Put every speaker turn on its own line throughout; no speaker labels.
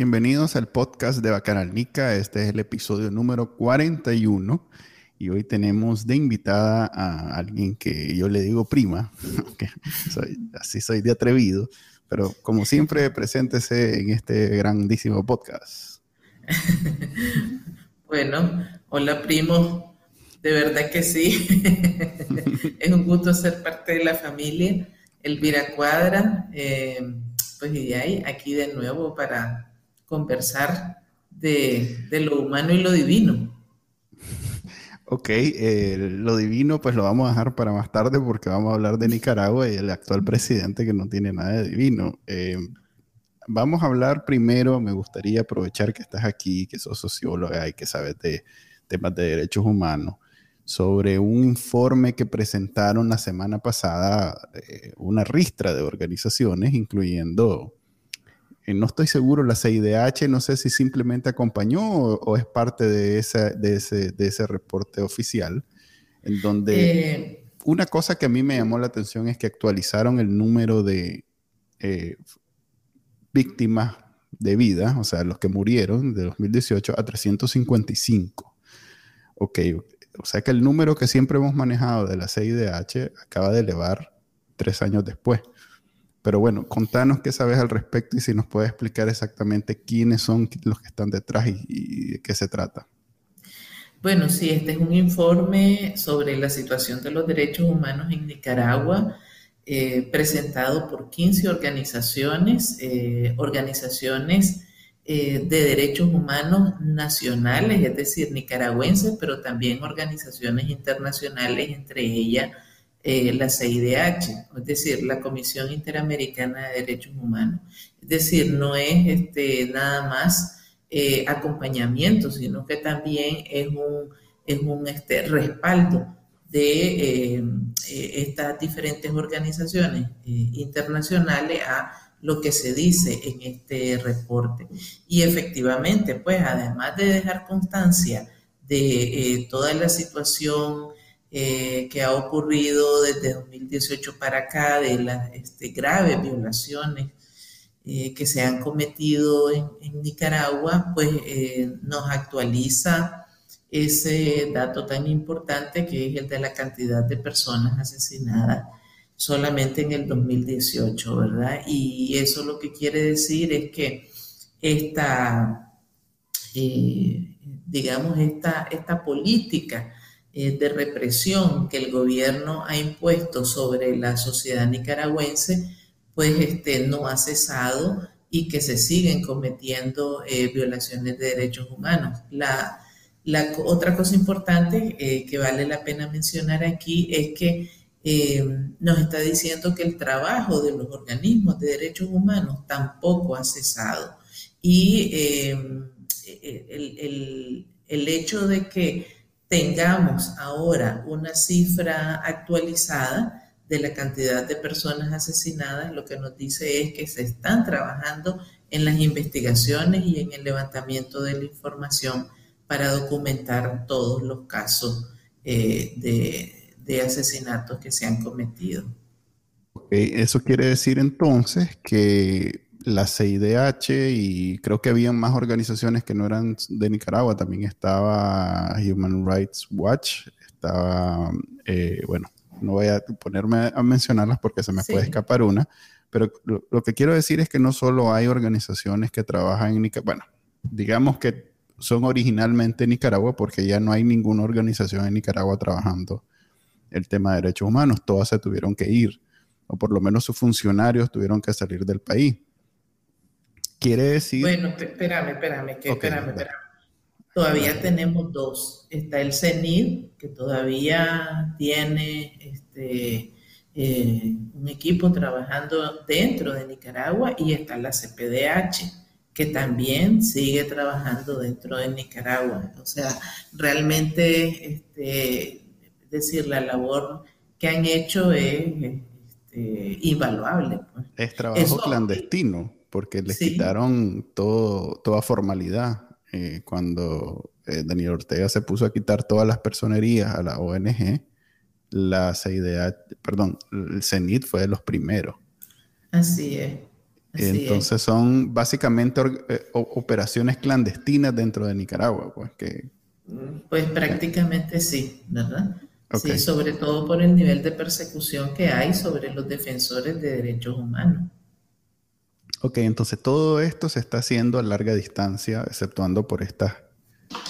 Bienvenidos al podcast de Bacanalnica. Este es el episodio número 41 y hoy tenemos de invitada a alguien que yo le digo prima, así soy de atrevido, pero como siempre, preséntese en este grandísimo podcast.
bueno, hola primo, de verdad que sí. es un gusto ser parte de la familia. Elvira Cuadra, eh, pues y ahí, aquí de nuevo para conversar de, lo humano y lo divino.
Ok, eh, lo divino pues lo vamos a dejar para más tarde porque vamos a hablar de Nicaragua y el actual presidente que no tiene nada de divino. Eh, vamos a hablar primero, me gustaría aprovechar que estás aquí, que sos socióloga y que sabes de temas de derechos humanos, sobre un informe que presentaron la semana pasada eh, una ristra de organizaciones, incluyendo no estoy seguro, la CIDH, no sé si simplemente acompañó o, es parte de, ese, de, ese, reporte oficial, en donde eh, una cosa que a mí me llamó la atención es que actualizaron el número de eh, víctimas de vida, o sea, los que murieron de 2018 a 355. Ok, o sea que el número que siempre hemos manejado de la CIDH acaba de elevar tres años después. Pero bueno, contanos qué sabes al respecto y si nos puedes explicar exactamente quiénes son los que están detrás y, de qué se trata.
Bueno, sí, este es un informe sobre la situación de los derechos humanos en Nicaragua, eh, presentado por 15 organizaciones, eh, organizaciones eh, de derechos humanos nacionales, es decir, nicaragüenses, pero también organizaciones internacionales, entre ellas eh, la CIDH, es decir, la Comisión Interamericana de Derechos Humanos. Es decir, no es este, nada más eh, acompañamiento, sino que también es un, es un este, respaldo de eh, estas diferentes organizaciones internacionales a lo que se dice en este reporte. Y efectivamente, pues además de dejar constancia de toda la situación eh, que ha ocurrido desde 2018 para acá, de las este, graves violaciones eh, que se han cometido en, Nicaragua, pues eh, nos actualiza ese dato tan importante que es el de la cantidad de personas asesinadas solamente en el 2018, ¿verdad? Y eso lo que quiere decir es que esta, digamos, esta, esta política eh, de represión que el gobierno ha impuesto sobre la sociedad nicaragüense, pues este, no ha cesado y que se siguen cometiendo eh, violaciones de derechos humanos. La, otra cosa importante eh, que vale la pena mencionar aquí es que nos está diciendo que el trabajo de los organismos de derechos humanos tampoco ha cesado. Y el, el hecho de que tengamos ahora una cifra actualizada de la cantidad de personas asesinadas, lo que nos dice es que se están trabajando en las investigaciones y en el levantamiento de la información para documentar todos los casos eh, de, asesinatos que se han cometido.
Eso quiere decir entonces que la CIDH y creo que había más organizaciones que no eran de Nicaragua, también estaba Human Rights Watch, estaba, eh, bueno, no voy a ponerme a mencionarlas porque se me puede escapar una, pero lo, que quiero decir es que no solo hay organizaciones que trabajan en Nicaragua, bueno, digamos que son originalmente Nicaragua porque ya no hay ninguna organización en Nicaragua trabajando el tema de derechos humanos, todas se tuvieron que ir, o por lo menos sus funcionarios tuvieron que salir del país. Quiere decir...
Bueno, espérame, espérame, que, espérame, espérame. Todavía tenemos dos. Está el CENID, que todavía tiene este, eh, un equipo trabajando dentro de Nicaragua, y está la CPDH, que también sigue trabajando dentro de Nicaragua. O sea, realmente, este, es decir, la labor que han hecho es este, invaluable.
Pues. Es trabajo clandestino, porque les quitaron todo, toda formalidad. Eh, cuando eh, Daniel Ortega se puso a quitar todas las personerías a la ONG, la CIDH, perdón, el CENIT fue de los primeros.
Así es.
Entonces son básicamente eh, operaciones clandestinas dentro de Nicaragua, pues que...
Pues prácticamente sí, ¿verdad? Sí, sobre todo por el nivel de persecución que hay sobre los defensores de derechos humanos.
Ok, entonces todo esto se está haciendo a larga distancia, exceptuando por estas,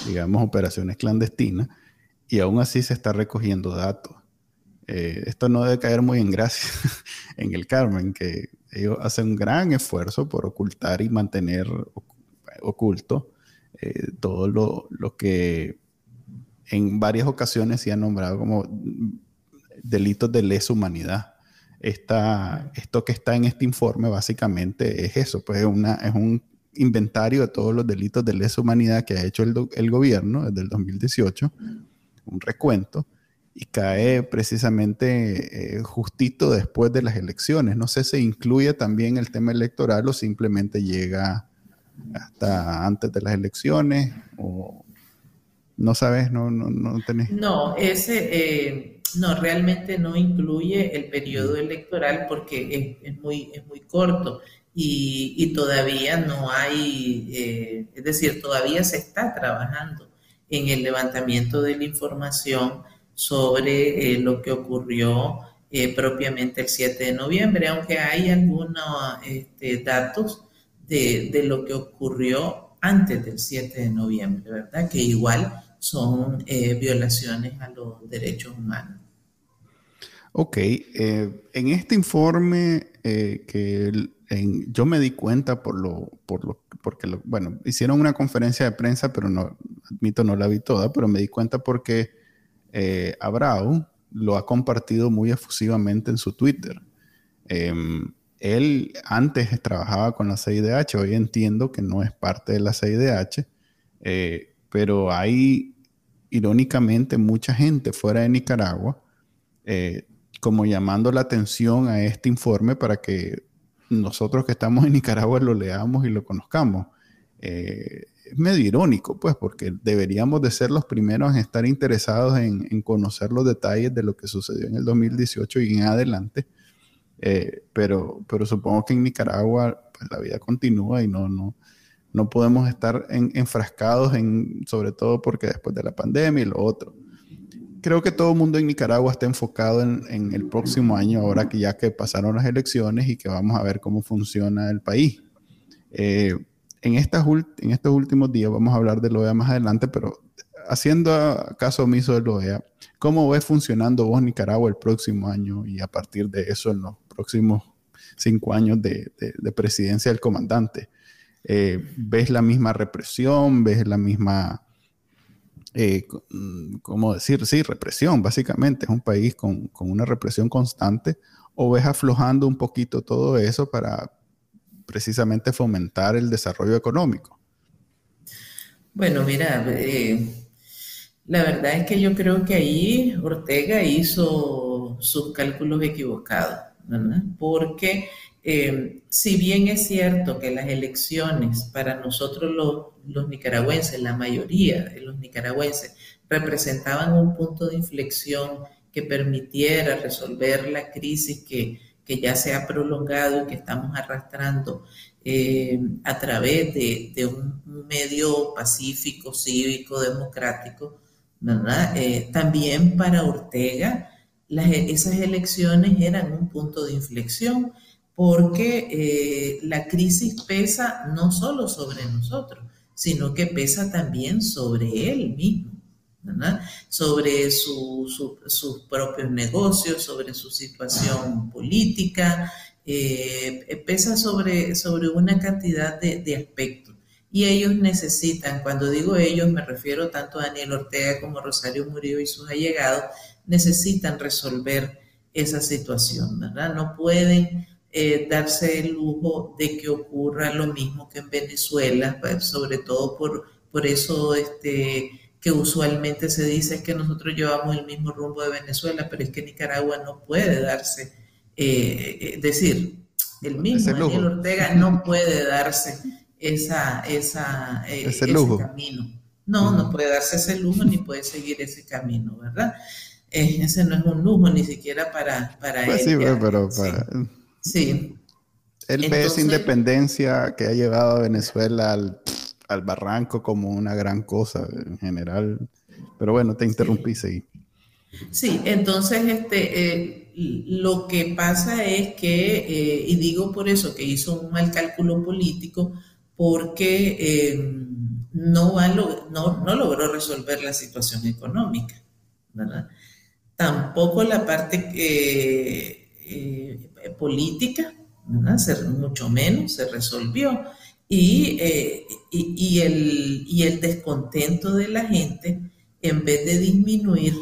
digamos, operaciones clandestinas, y aún así se está recogiendo datos. Eh, esto no debe caer muy en gracia en el Carmen, que ellos hacen un gran esfuerzo por ocultar y mantener oculto eh, todo lo, lo que en varias ocasiones se ha nombrado como delitos de lesa humanidad. Esto que está en este informe básicamente es eso, pues es, una, es un inventario de todos los delitos de lesa humanidad que ha hecho el, gobierno desde el 2018, un recuento, y cae precisamente eh, justito después de las elecciones. No sé si incluye también el tema electoral o simplemente llega hasta antes de las elecciones o, no sabes, no, no, no tenés.
No, ese, eh, no, realmente no incluye el periodo electoral porque es, muy, es muy corto y, todavía no hay, eh, es decir, todavía se está trabajando en el levantamiento de la información sobre eh, lo que ocurrió propiamente el 7 de noviembre, aunque hay algunos este, datos de, de lo que ocurrió antes del 7 de noviembre, ¿verdad? Que igual son eh, violaciones a los derechos humanos.
Ok, eh, en este informe eh, que yo me di cuenta por lo, por lo porque bueno, hicieron una conferencia de prensa, pero no, admito no la vi toda, pero me di cuenta porque Abrao lo ha compartido muy efusivamente en su Twitter. Em, él antes trabajaba con la CIDH, hoy entiendo que no es parte de la CIDH, pero hay irónicamente mucha gente fuera de Nicaragua eh, como llamando la atención a este informe para que nosotros que estamos en Nicaragua lo leamos y lo conozcamos. Eh, es medio irónico, pues, porque deberíamos de ser los primeros en estar interesados en, conocer los detalles de lo que sucedió en el 2018 y en adelante. Eh, pero, pero supongo que en Nicaragua pues, la vida continúa y no, no, no podemos estar enfrascados en, sobre todo porque después de la pandemia y lo otro. Creo que todo el mundo en Nicaragua está enfocado en, el próximo año, ahora que ya que pasaron las elecciones y que vamos a ver cómo funciona el país. Eh, en, estas en estos últimos días vamos a hablar de OEA más adelante, pero haciendo caso omiso de OEA, ¿cómo ves funcionando vos Nicaragua el próximo año y a partir de eso en los próximos cinco años de presidencia del comandante? Eh, ves la misma represión, ves la misma, eh, mm, ¿cómo decir? Sí, represión, básicamente. Es un país con, una represión constante. ¿O ves aflojando un poquito todo eso para precisamente fomentar el desarrollo económico?
Bueno, mira, eh, la verdad es que yo creo que ahí Ortega hizo sus cálculos equivocados, ¿verdad? Porque eh, si bien es cierto que las elecciones para nosotros los, nicaragüenses, la mayoría de los nicaragüenses, representaban un punto de inflexión que permitiera resolver la crisis que, ya se ha prolongado y que estamos arrastrando eh, a través de, un medio pacífico, cívico, democrático. Eh, también para Ortega, esas elecciones eran un punto de inflexión porque eh, la crisis pesa no solo sobre nosotros, sino que pesa también sobre él mismo, sobre sus propios negocios, sobre su situación política, eh, pesa sobre, sobre una cantidad de, aspectos. Y ellos necesitan, cuando digo ellos, me refiero tanto a Daniel Ortega como Rosario Murillo y sus allegados, necesitan resolver esa situación, ¿verdad? No pueden eh, darse el lujo de que ocurra lo mismo que en Venezuela, pues, sobre todo por, por eso este, que usualmente se dice que nosotros llevamos el mismo rumbo de Venezuela, pero es que Nicaragua no puede darse, eh, es decir, el mismo Daniel Ortega no puede darse esa, esa, ese, camino. No, no puede darse ese lujo ni puede seguir ese camino, ¿verdad? ese no es un lujo ni siquiera para, para
pues
él.
Sí, pero para... Sí. Él ve esa independencia que ha llevado a Venezuela al, barranco como una gran cosa en general. Pero bueno, te interrumpí,
sí. Sí, entonces este, eh, lo que pasa es que, eh, y digo por eso que hizo un mal cálculo político, porque eh, no, no, no, logró resolver la situación económica, ¿verdad? Tampoco la parte política, mucho menos, se resolvió. Eh, y, y, el, y el descontento de la gente, en vez de disminuir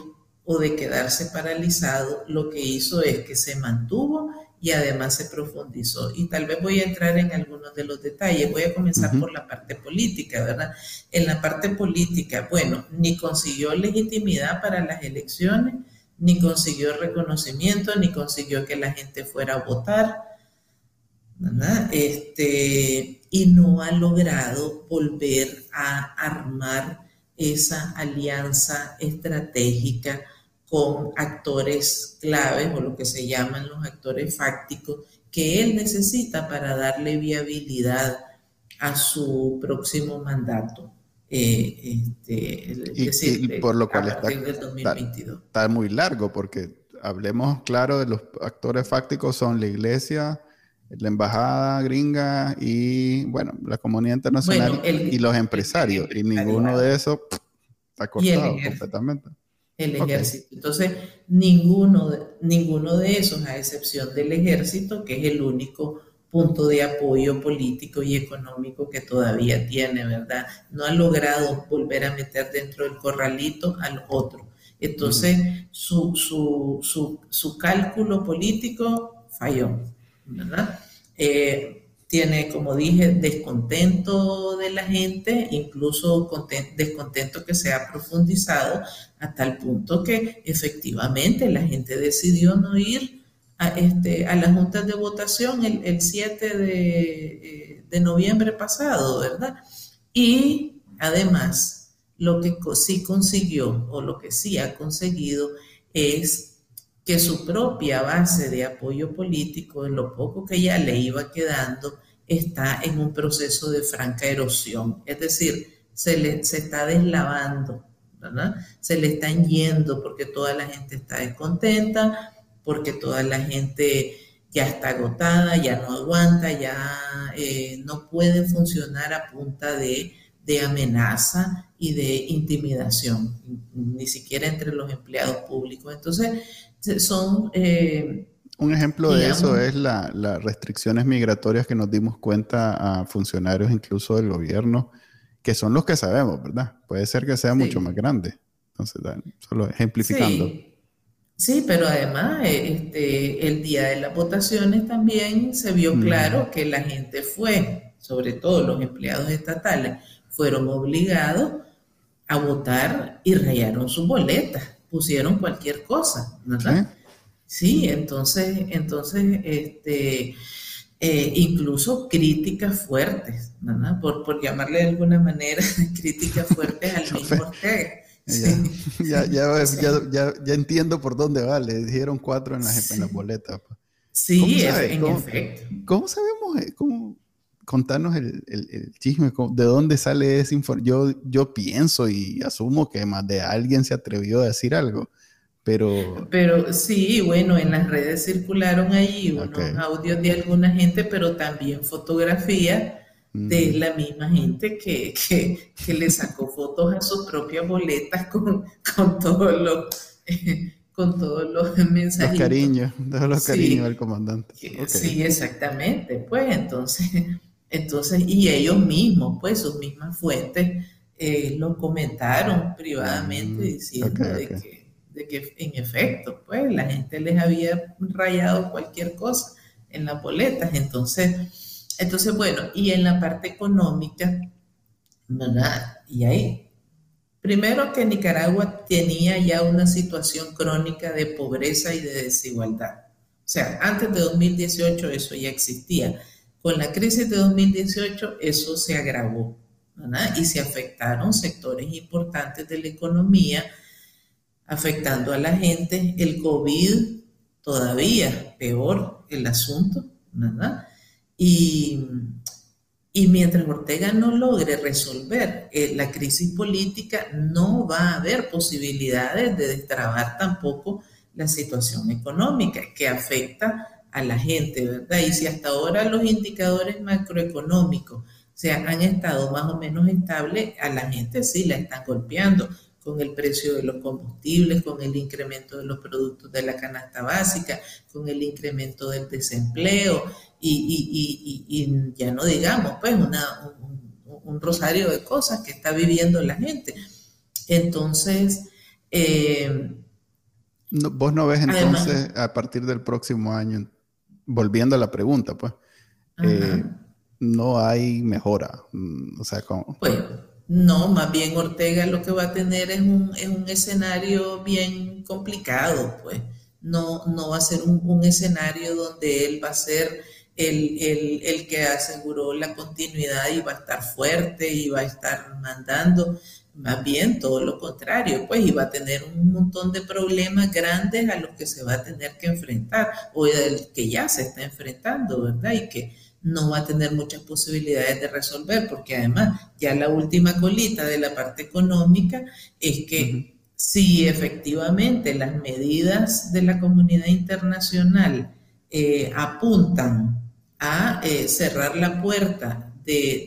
o de quedarse paralizado, lo que hizo es que se mantuvo y además se profundizó. Y tal vez voy a entrar en algunos de los detalles. Voy a comenzar por la parte política, ¿verdad? En la parte política, bueno, ni consiguió legitimidad para las elecciones, ni consiguió reconocimiento, ni consiguió que la gente fuera a votar, ¿verdad? Este, y no ha logrado volver a armar esa alianza estratégica con actores claves o lo que se llaman los actores fácticos que él necesita para darle viabilidad a su próximo mandato. Eh,
este, y, por lo cual está, está, muy largo, porque hablemos claro de los actores fácticos son la iglesia, la embajada gringa y, bueno, la comunidad internacional y los empresarios. y ninguno de esos está cortado completamente.
El ejército. Entonces, ninguno ninguno de esos, a excepción del ejército, que es el único punto de apoyo político y económico que todavía tiene, ¿verdad? No ha logrado volver a meter dentro del corralito al otro. Entonces, su, su, su, cálculo político falló, ¿verdad? Eh, tiene, como dije, descontento de la gente, incluso descontento que se ha profundizado hasta el punto que efectivamente la gente decidió no ir a, este, a las juntas de votación el, 7 de, de, noviembre pasado, ¿verdad? Y además, lo que sí consiguió o lo que sí ha conseguido es que su propia base de apoyo político, en lo poco que ya le iba quedando, está en un proceso de franca erosión. Es decir, se, le, se está deslavando, ¿verdad? Se le están yendo porque toda la gente está descontenta, porque toda la gente ya está agotada, ya no aguanta, ya eh, no puede funcionar a punta de, amenaza y de intimidación, ni siquiera entre los empleados públicos. Entonces, son...
Eh, un ejemplo de eso es las restricciones migratorias que nos dimos cuenta a funcionarios incluso del gobierno, que son los que sabemos, ¿verdad? Puede ser que sea mucho más grande. Entonces, solo ejemplificando.
Sí, pero además eh, este, el día de las votaciones también se vio claro que la gente fue, sobre todo los empleados estatales, fueron obligados a votar y rayaron sus boletas, pusieron cualquier cosa, ¿verdad? Sí, entonces, entonces, este, eh, incluso críticas fuertes, ¿verdad? Por, por llamarle de alguna manera, críticas fuertes al mismo Ortega.
Ya, ya, ya, ya, entiendo por dónde va. Le dijeron cuatro en las, en las boletas.
Sí, en efecto.
¿Cómo sabemos? Eh, ¿Cómo, contarnos el, el, chisme, de dónde sale ese informe. Yo, yo pienso y asumo que más de alguien se atrevió a decir algo, pero...
Pero sí, bueno, en las redes circularon ahí unos audios de alguna gente, pero también fotografías de la misma gente que, que, le sacó fotos a sus propias boletas con, con todos los... con todos los mensajes.
Los cariños, todos los cariños al comandante.
Sí, exactamente. Pues entonces, entonces, y ellos mismos, pues sus mismas fuentes, eh, lo comentaron privadamente mm, diciendo de, Que, de que en efecto, pues la gente les había rayado cualquier cosa en las boletas. Entonces, entonces, bueno, y en la parte económica, ¿verdad? Y ahí, primero que Nicaragua tenía ya una situación crónica de pobreza y de desigualdad. O sea, antes de 2018 eso ya existía. Con la crisis de 2018 eso se agravó ¿verdad? y se afectaron sectores importantes de la economía, afectando a la gente. El COVID todavía peor el asunto, ¿verdad? Y, y mientras Ortega no logre resolver eh, la crisis política, no va a haber posibilidades de destrabar tampoco la situación económica que afecta a la gente, ¿verdad? Y si hasta ahora los indicadores macroeconómicos se han estado más o menos estables, a la gente sí la están golpeando con el precio de los combustibles, con el incremento de los productos de la canasta básica, con el incremento del desempleo y, ya no digamos, pues, una, un, rosario de cosas que está viviendo la gente. Entonces, eh,
vos no ves entonces a partir del próximo año, volviendo a la pregunta, pues, eh, no hay mejora. Mm, o sea, como...
Pues no, más bien Ortega lo que va a tener es un, escenario bien complicado, pues. No, no va a ser un, escenario donde él va a ser el, el, que aseguró la continuidad y va a estar fuerte y va a estar mandando. Más bien todo lo contrario, pues, y va a tener un montón de problemas grandes a los que se va a tener que enfrentar, o el que ya se está enfrentando, ¿verdad? Y que no va a tener muchas posibilidades de resolver, porque además ya la última colita de la parte económica es que si efectivamente las medidas de la comunidad internacional eh, apuntan a eh, cerrar la puerta de,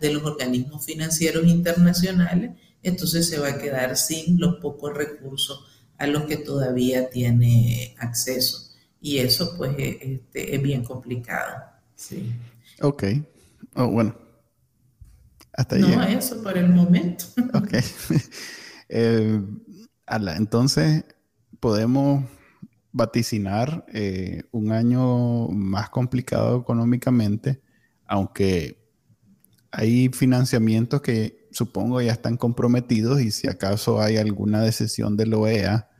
de los organismos financieros internacionales, entonces se va a quedar sin los pocos recursos a los que todavía tiene acceso. Y eso pues e, este, es bien complicado. Sí.
Ok. Oh, bueno.
Hasta ahí. No, eso por el momento.
Ok. Eh, entonces, podemos vaticinar eh, un año más complicado económicamente, aunque hay financiamientos que supongo ya están comprometidos y si acaso hay alguna decisión de la OEA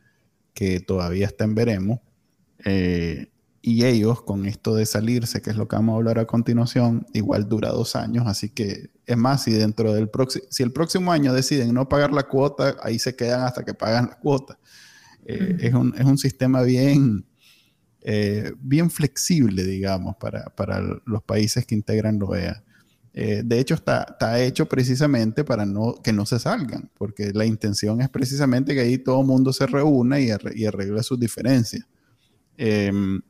que todavía está en veremos, eh, y ellos con esto de salirse, que es lo que vamos a hablar a continuación, igual dura dos años, así que es más, si dentro del próximo, si el próximo año deciden no pagar la cuota, ahí se quedan hasta que pagan la cuota. Eh, es, un, es, un, sistema bien, eh, bien flexible, digamos, para, para, los países que integran la OEA. Eh, de hecho, está, está, hecho precisamente para no, que no se salgan, porque la intención es precisamente que ahí todo el mundo se reúna y, arregle sus diferencias. Em,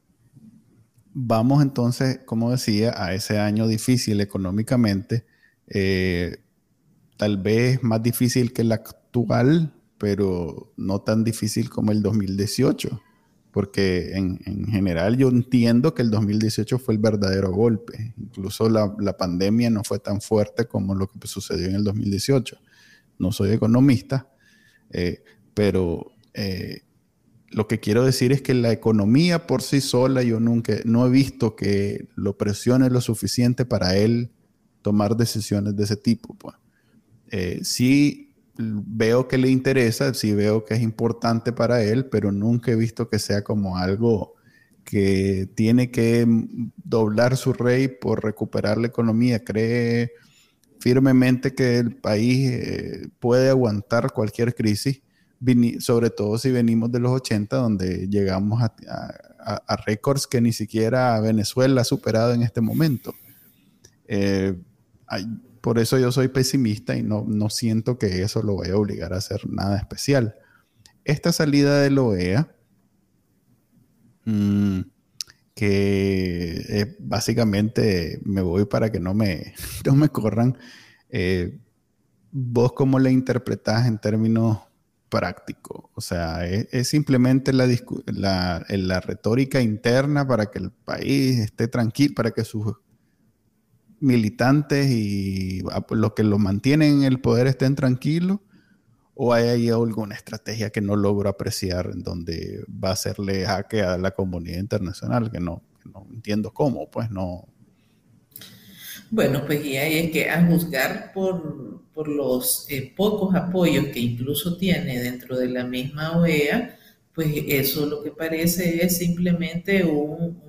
vamos entonces, como decía, a ese año difícil económicamente, eh, tal vez más difícil que el actual, pero no tan difícil como el 2018 porque en, general yo entiendo que el 2018 fue el verdadero golpe. Incluso la, pandemia no fue tan fuerte como lo que sucedió en el 2018. No soy economista, eh, pero eh, lo que quiero decir es que la economía por sí sola yo nunca, no he visto que lo presione lo suficiente para él tomar decisiones de ese tipo. Pues. Eh, sí veo que le interesa, sí veo que es importante para él, pero nunca he visto que sea como algo que tiene que doblar su rey por recuperar la economía. Cree firmemente que el país eh, puede aguantar cualquier crisis, sobre todo si venimos de los 80, donde llegamos a, récords que ni siquiera Venezuela ha superado en este momento. Eh, por eso yo soy pesimista y no, no siento que eso lo vaya a obligar a hacer nada especial. Esta salida de la OEA, mm, que básicamente me voy para que no me, no me corran, eh, ¿vos cómo la interpretás en términos prácticos? O sea, ¿es, simplemente la, la, la retórica interna para que el país esté tranquilo, para que sus militantes y los que lo mantienen en el poder estén tranquilos? ¿O hay ahí alguna estrategia que no logro apreciar en donde va a hacerle jaque a la comunidad internacional? Que no, no entiendo cómo, pues no.
Bueno, pues y ahí es que a juzgar por, los eh, pocos apoyos que incluso tiene dentro de la misma OEA, pues eso lo que parece es simplemente un,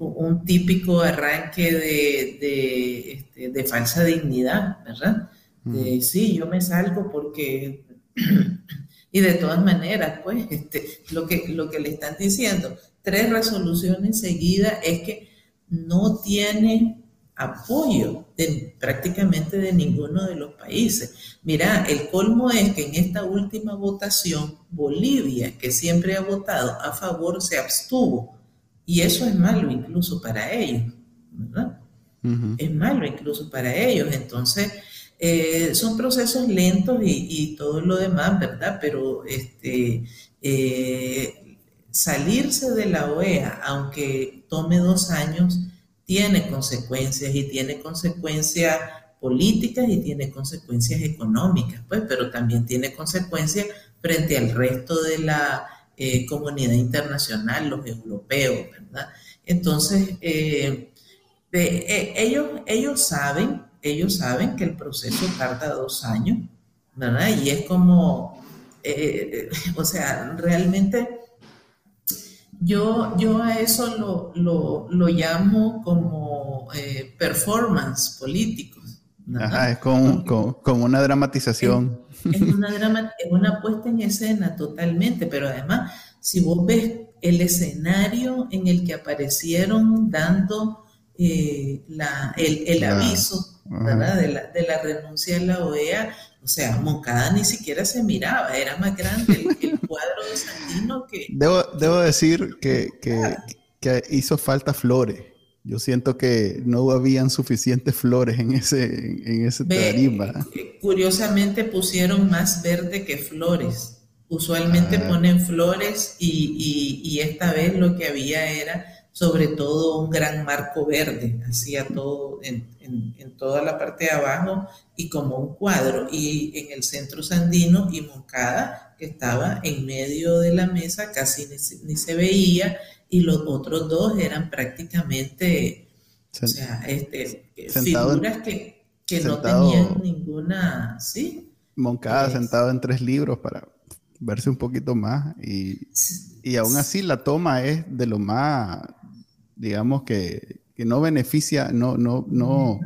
un, típico arranque de, este, de, falsa dignidad, ¿verdad? De, sí, yo me salgo porque... y de todas maneras, pues, este, lo, que, lo que le están diciendo, tres resoluciones seguidas es que no tiene apoyo de, prácticamente de ninguno de los países. Mira, el colmo es que en esta última votación, Bolivia, que siempre ha votado a favor, se abstuvo. Y eso es malo incluso para ellos, ¿verdad? Es malo incluso para ellos. Entonces, eh, son procesos lentos y, todo lo demás, ¿verdad? Pero este, eh, salirse de la OEA, aunque tome dos años, tiene consecuencias y tiene consecuencias políticas y tiene consecuencias económicas, pues, pero también tiene consecuencias frente al resto de la eh, comunidad internacional, los europeos, ¿verdad? Entonces, eh, eh, ellos, ellos saben, ellos saben que el proceso tarda dos años, ¿verdad? Y es como, o sea, realmente yo, yo a eso lo, llamo como performance político.
Ajá, es como, una dramatización.
Es, una una puesta en escena totalmente, pero además, si vos ves el escenario en el que aparecieron dando eh, el, aviso De, la, de la renuncia a la OEA, o sea, Moncada ni siquiera se miraba, era más grande el, cuadro de Sandino que...
Debo, decir que, hizo falta flores. Yo siento que no habían suficientes flores en ese, en ese tarima.
Curiosamente pusieron más verde que flores. Usualmente ah. ponen flores y, y esta vez lo que había era sobre todo un gran marco verde, hacía todo en, toda la parte de abajo y como un cuadro. Y en el centro sandino y Moncada, que estaba en medio de la mesa, casi ni, se veía, y los otros dos eran prácticamente, o sea, este, figuras que, no tenían ninguna, ¿sí?
Moncada sentado en tres libros para verse un poquito más y, y aún así la toma es de lo más digamos que, no beneficia, no, no, no,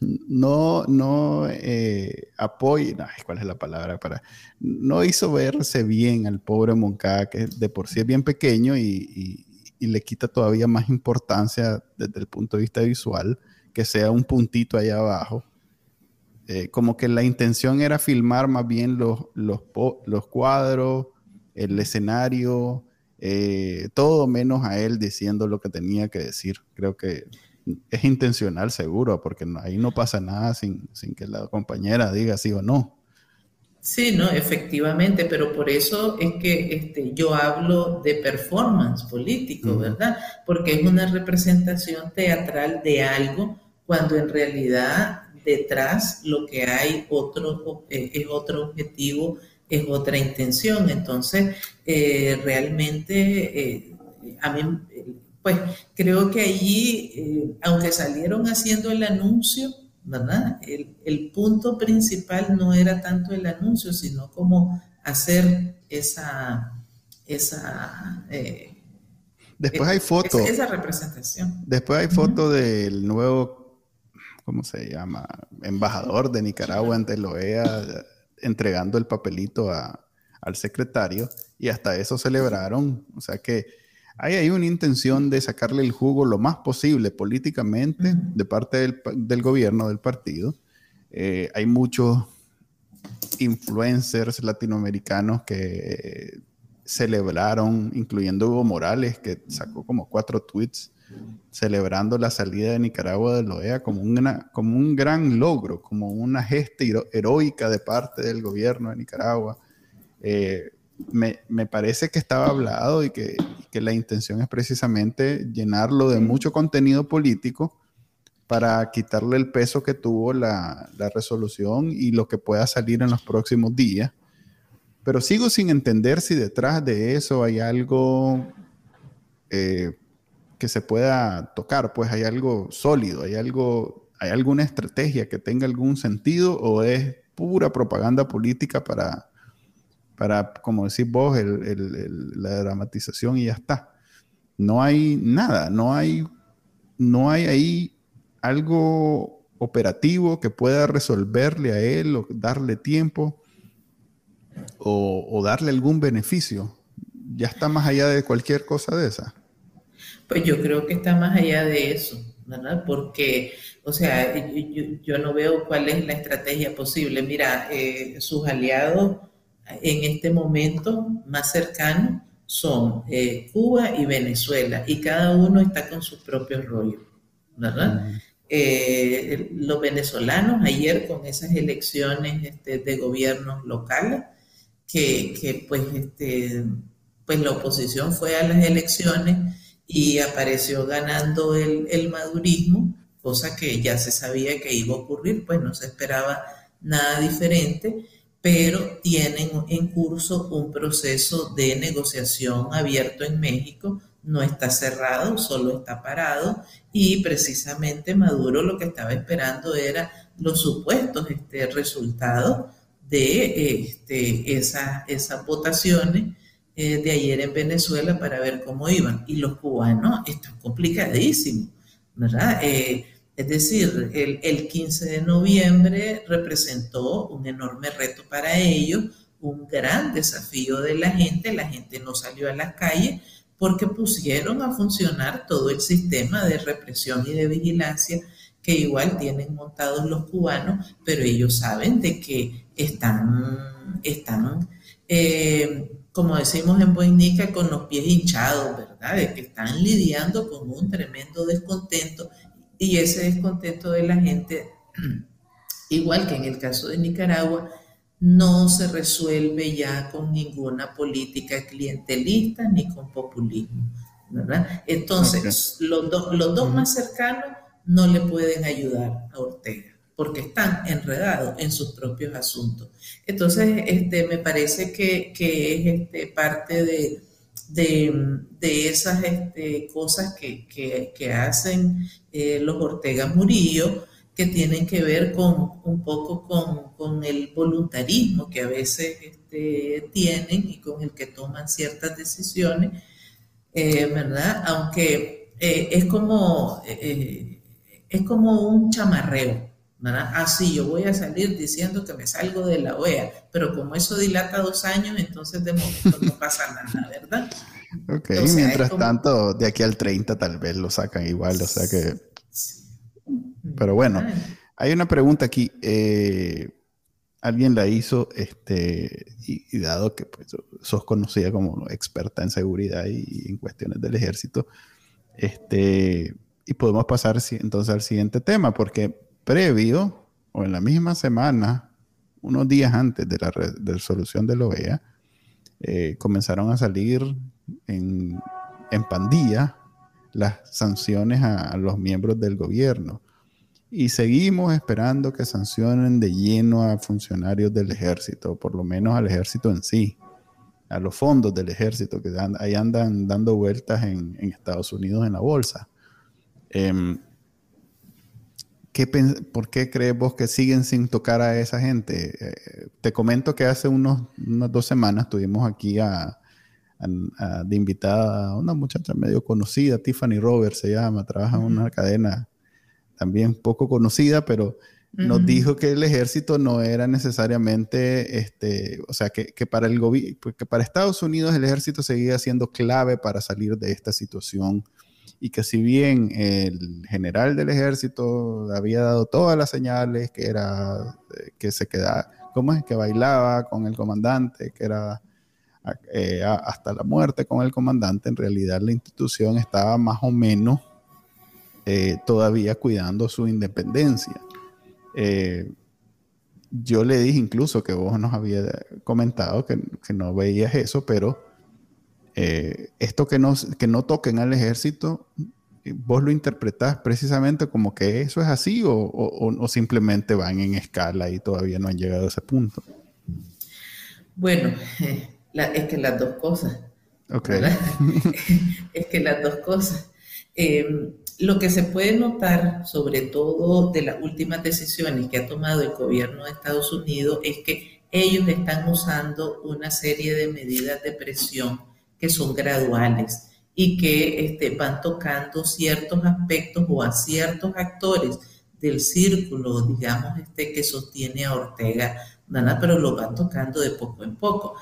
no, no eh, apoya, ¿cuál es la palabra para? No hizo verse bien al pobre Moncada, que de por sí es bien pequeño y, le quita todavía más importancia desde el punto de vista visual, que sea un puntito allá abajo. Eh, como que la intención era filmar más bien los, los, los cuadros, el escenario, eh, todo menos a él diciendo lo que tenía que decir. Creo que es intencional seguro, porque ahí no pasa nada sin, que la compañera diga sí o no.
Sí, no, efectivamente, pero por eso es que este, yo hablo de performance político, ¿verdad? Porque es una representación teatral de algo cuando en realidad detrás lo que hay otro, eh, es otro objetivo es otra intención. Entonces, eh, realmente, eh, a mí, pues creo que allí, eh, aunque salieron haciendo el anuncio, ¿verdad? El, punto principal no era tanto el anuncio, sino como hacer esa... esa
Después hay fotos.
Esa, representación.
Después hay fotos del nuevo, ¿cómo se llama? Embajador de Nicaragua ante la OEA entregando el papelito al secretario y hasta eso celebraron. O sea que ahí hay una intención de sacarle el jugo lo más posible políticamente de parte del, gobierno, del partido. Eh, hay muchos influencers latinoamericanos que celebraron, incluyendo Hugo Morales, que sacó como cuatro tweets celebrando la salida de Nicaragua de la OEA como, una, como un gran logro, como una gesta heroica de parte del gobierno de Nicaragua. Eh, me, me, parece que estaba hablado y que, que, la intención es precisamente llenarlo de mucho contenido político para quitarle el peso que tuvo la, la resolución y lo que pueda salir en los próximos días. Pero sigo sin entender si detrás de eso hay algo eh, que se pueda tocar, pues hay algo sólido, hay algo, hay alguna estrategia que tenga algún sentido o es pura propaganda política para, para como decís vos, la dramatización y ya está. No hay nada, no hay, no hay ahí algo operativo que pueda resolverle a él o darle tiempo o, darle algún beneficio. Ya está más allá de cualquier cosa de esa.
Pues yo creo que está más allá de eso, ¿verdad? Porque, o sea, yo, no veo cuál es la estrategia posible. Mira, eh, sus aliados en este momento más cercanos son eh, Cuba y Venezuela, y cada uno está con sus propios rollos, ¿verdad? Eh, los venezolanos ayer con esas elecciones este, de gobiernos locales, que, pues, este, pues la oposición fue a las elecciones y apareció ganando el, el madurismo, cosa que ya se sabía que iba a ocurrir, pues no se esperaba nada diferente pero tienen en curso un proceso de negociación abierto en México. No está cerrado, solo está parado y precisamente Maduro lo que estaba esperando era los supuestos este, resultados de este, esas votaciones eh, de ayer en Venezuela para ver cómo iban. Y los cubanos están complicadísimos, ¿verdad? Eh, es decir, el, 15 de noviembre representó un enorme reto para ellos, un gran desafío de la gente. La gente no salió a las calles porque pusieron a funcionar todo el sistema de represión y de vigilancia que igual tienen montados los cubanos, pero ellos saben de que están, están eh, como decimos en Boinica, con los pies hinchados, ¿verdad? De que están lidiando con un tremendo descontento y ese descontento de la gente, igual que en el caso de Nicaragua, no se resuelve ya con ninguna política clientelista ni con populismo. ¿verdad? Entonces, los, los dos más cercanos no le pueden ayudar a Ortega porque están enredados en sus propios asuntos. Entonces, este, me parece que, es este, parte de, de, esas este, cosas que, hacen eh, los Ortega Murillo, que tienen que ver con un poco con, el voluntarismo que a veces este, tienen y con el que toman ciertas decisiones, eh, ¿verdad? Aunque eh, es, como, es como un chamarreo. ¿Verdad? Ah, sí, yo voy a salir diciendo que me salgo de la OEA, pero como eso dilata dos años, entonces de momento no pasa nada, ¿verdad?
Ok, mientras tanto, de aquí al 30 tal vez lo sacan igual, o sea que... Pero bueno, hay una pregunta aquí. Eh, alguien la hizo, este, y, dado que pues, sos conocida como experta en seguridad y, en cuestiones del ejército, este, y podemos pasar entonces al siguiente tema, porque previo o en la misma semana, unos días antes de la resolución de la OEA, eh, comenzaron a salir en, pandilla las sanciones a, los miembros del gobierno. Y seguimos esperando que sancionen de lleno a funcionarios del ejército, por lo menos al ejército en sí, a los fondos del ejército que ahí andan dando vueltas en, Estados Unidos en la bolsa. ¿Por qué crees vos que siguen sin tocar a esa gente? Eh, te comento que hace unos, unas dos semanas tuvimos aquí a, de invitada a una muchacha medio conocida, Tiffany Roberts se llama, trabaja en una cadena también poco conocida, pero nos dijo que el ejército no era necesariamente, este, o sea, que, que para el que para Estados Unidos el ejército seguía siendo clave para salir de esta situación y que si bien el general del ejército había dado todas las señales, que era eh, que se quedaba, ¿cómo es? Que bailaba con el comandante, que era eh, hasta la muerte con el comandante, en realidad la institución estaba más o menos eh, todavía cuidando su independencia. yo le dije incluso que vos nos habías comentado que, que no veías eso, pero eh, esto que no, que no toquen al ejército, vos lo interpretás precisamente como que eso es así o, simplemente van en escala y todavía no han llegado a ese punto.
Bueno, es que las dos cosas. es que las dos cosas. Em, lo que se puede notar, sobre todo de las últimas decisiones que ha tomado el gobierno de Estados Unidos, es que ellos están usando una serie de medidas de presión que son graduales y que este, van tocando ciertos aspectos o a ciertos actores del círculo, digamos, este, que sostiene a Ortega, nada, pero lo van tocando de poco en poco.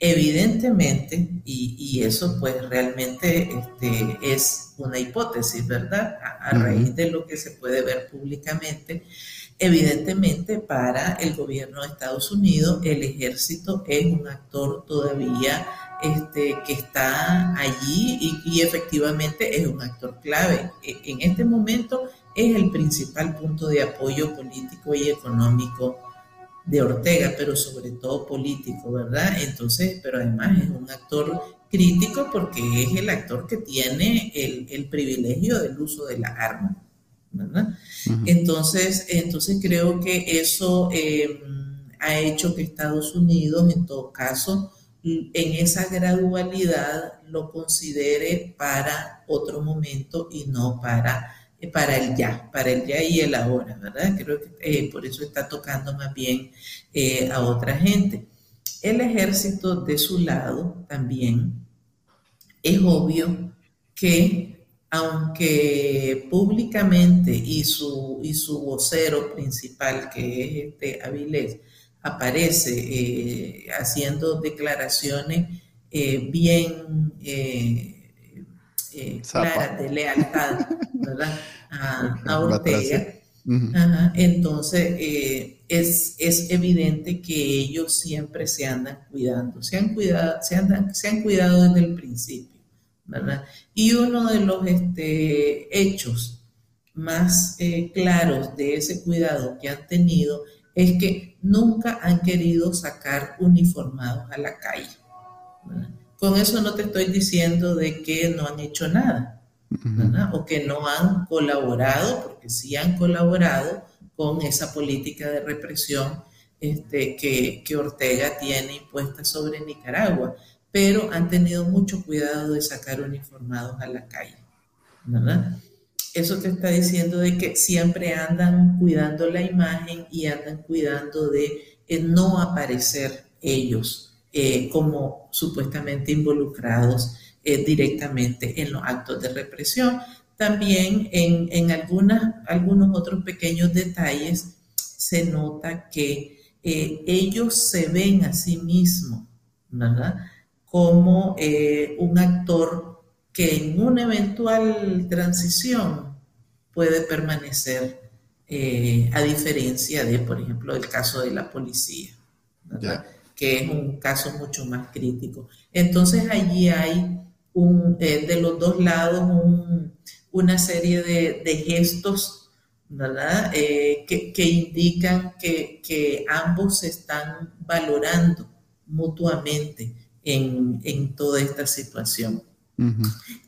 Evidentemente, y, eso pues realmente este, es una hipótesis, ¿verdad? A, raíz de lo que se puede ver públicamente, evidentemente para el gobierno de Estados Unidos el ejército es un actor todavía este, que está allí y, efectivamente es un actor clave. E, en este momento es el principal punto de apoyo político y económico de Ortega, pero sobre todo político, ¿verdad? Entonces, pero además es un actor crítico porque es el actor que tiene el, privilegio del uso de la arma, ¿verdad? entonces, entonces creo que eso em, ha hecho que Estados Unidos, en todo caso, en esa gradualidad lo considere para otro momento y no para para el ya, para el ya y el ahora, ¿verdad? Creo que eh, por eso está tocando más bien eh, a otra gente. El ejército de su lado también es obvio que aunque públicamente y su, y su vocero principal, que es este Avilés, aparece eh, haciendo declaraciones bien claras de lealtad ¿verdad? a, Ortega. Entonces, eh, es, es, evidente que ellos siempre se andan cuidando, se han cuidado, se, andan, se han cuidado desde el principio, ¿verdad? Y uno de los este, hechos más eh, claros de ese cuidado que han tenido es que nunca han querido sacar uniformados a la calle. Con eso no te estoy diciendo de que no han hecho nada, o que no han colaborado, porque sí han colaborado con esa política de represión este, que, que, Ortega tiene impuesta sobre Nicaragua, pero han tenido mucho cuidado de sacar uniformados a la calle. ¿verdad? Eso te está diciendo de que siempre andan cuidando la imagen y andan cuidando de eh, no aparecer ellos eh, como supuestamente involucrados eh, directamente en los actos de represión. También en, algunos otros pequeños detalles se nota que ellos se ven a sí mismos, ¿verdad? Como eh, un actor que en una eventual transición puede permanecer a diferencia de, por ejemplo, el caso de la policía, que es un caso mucho más crítico. Entonces allí hay eh, de los dos lados una serie de, gestos, ¿verdad? Eh, que, indican que, ambos se están valorando mutuamente en, toda esta situación.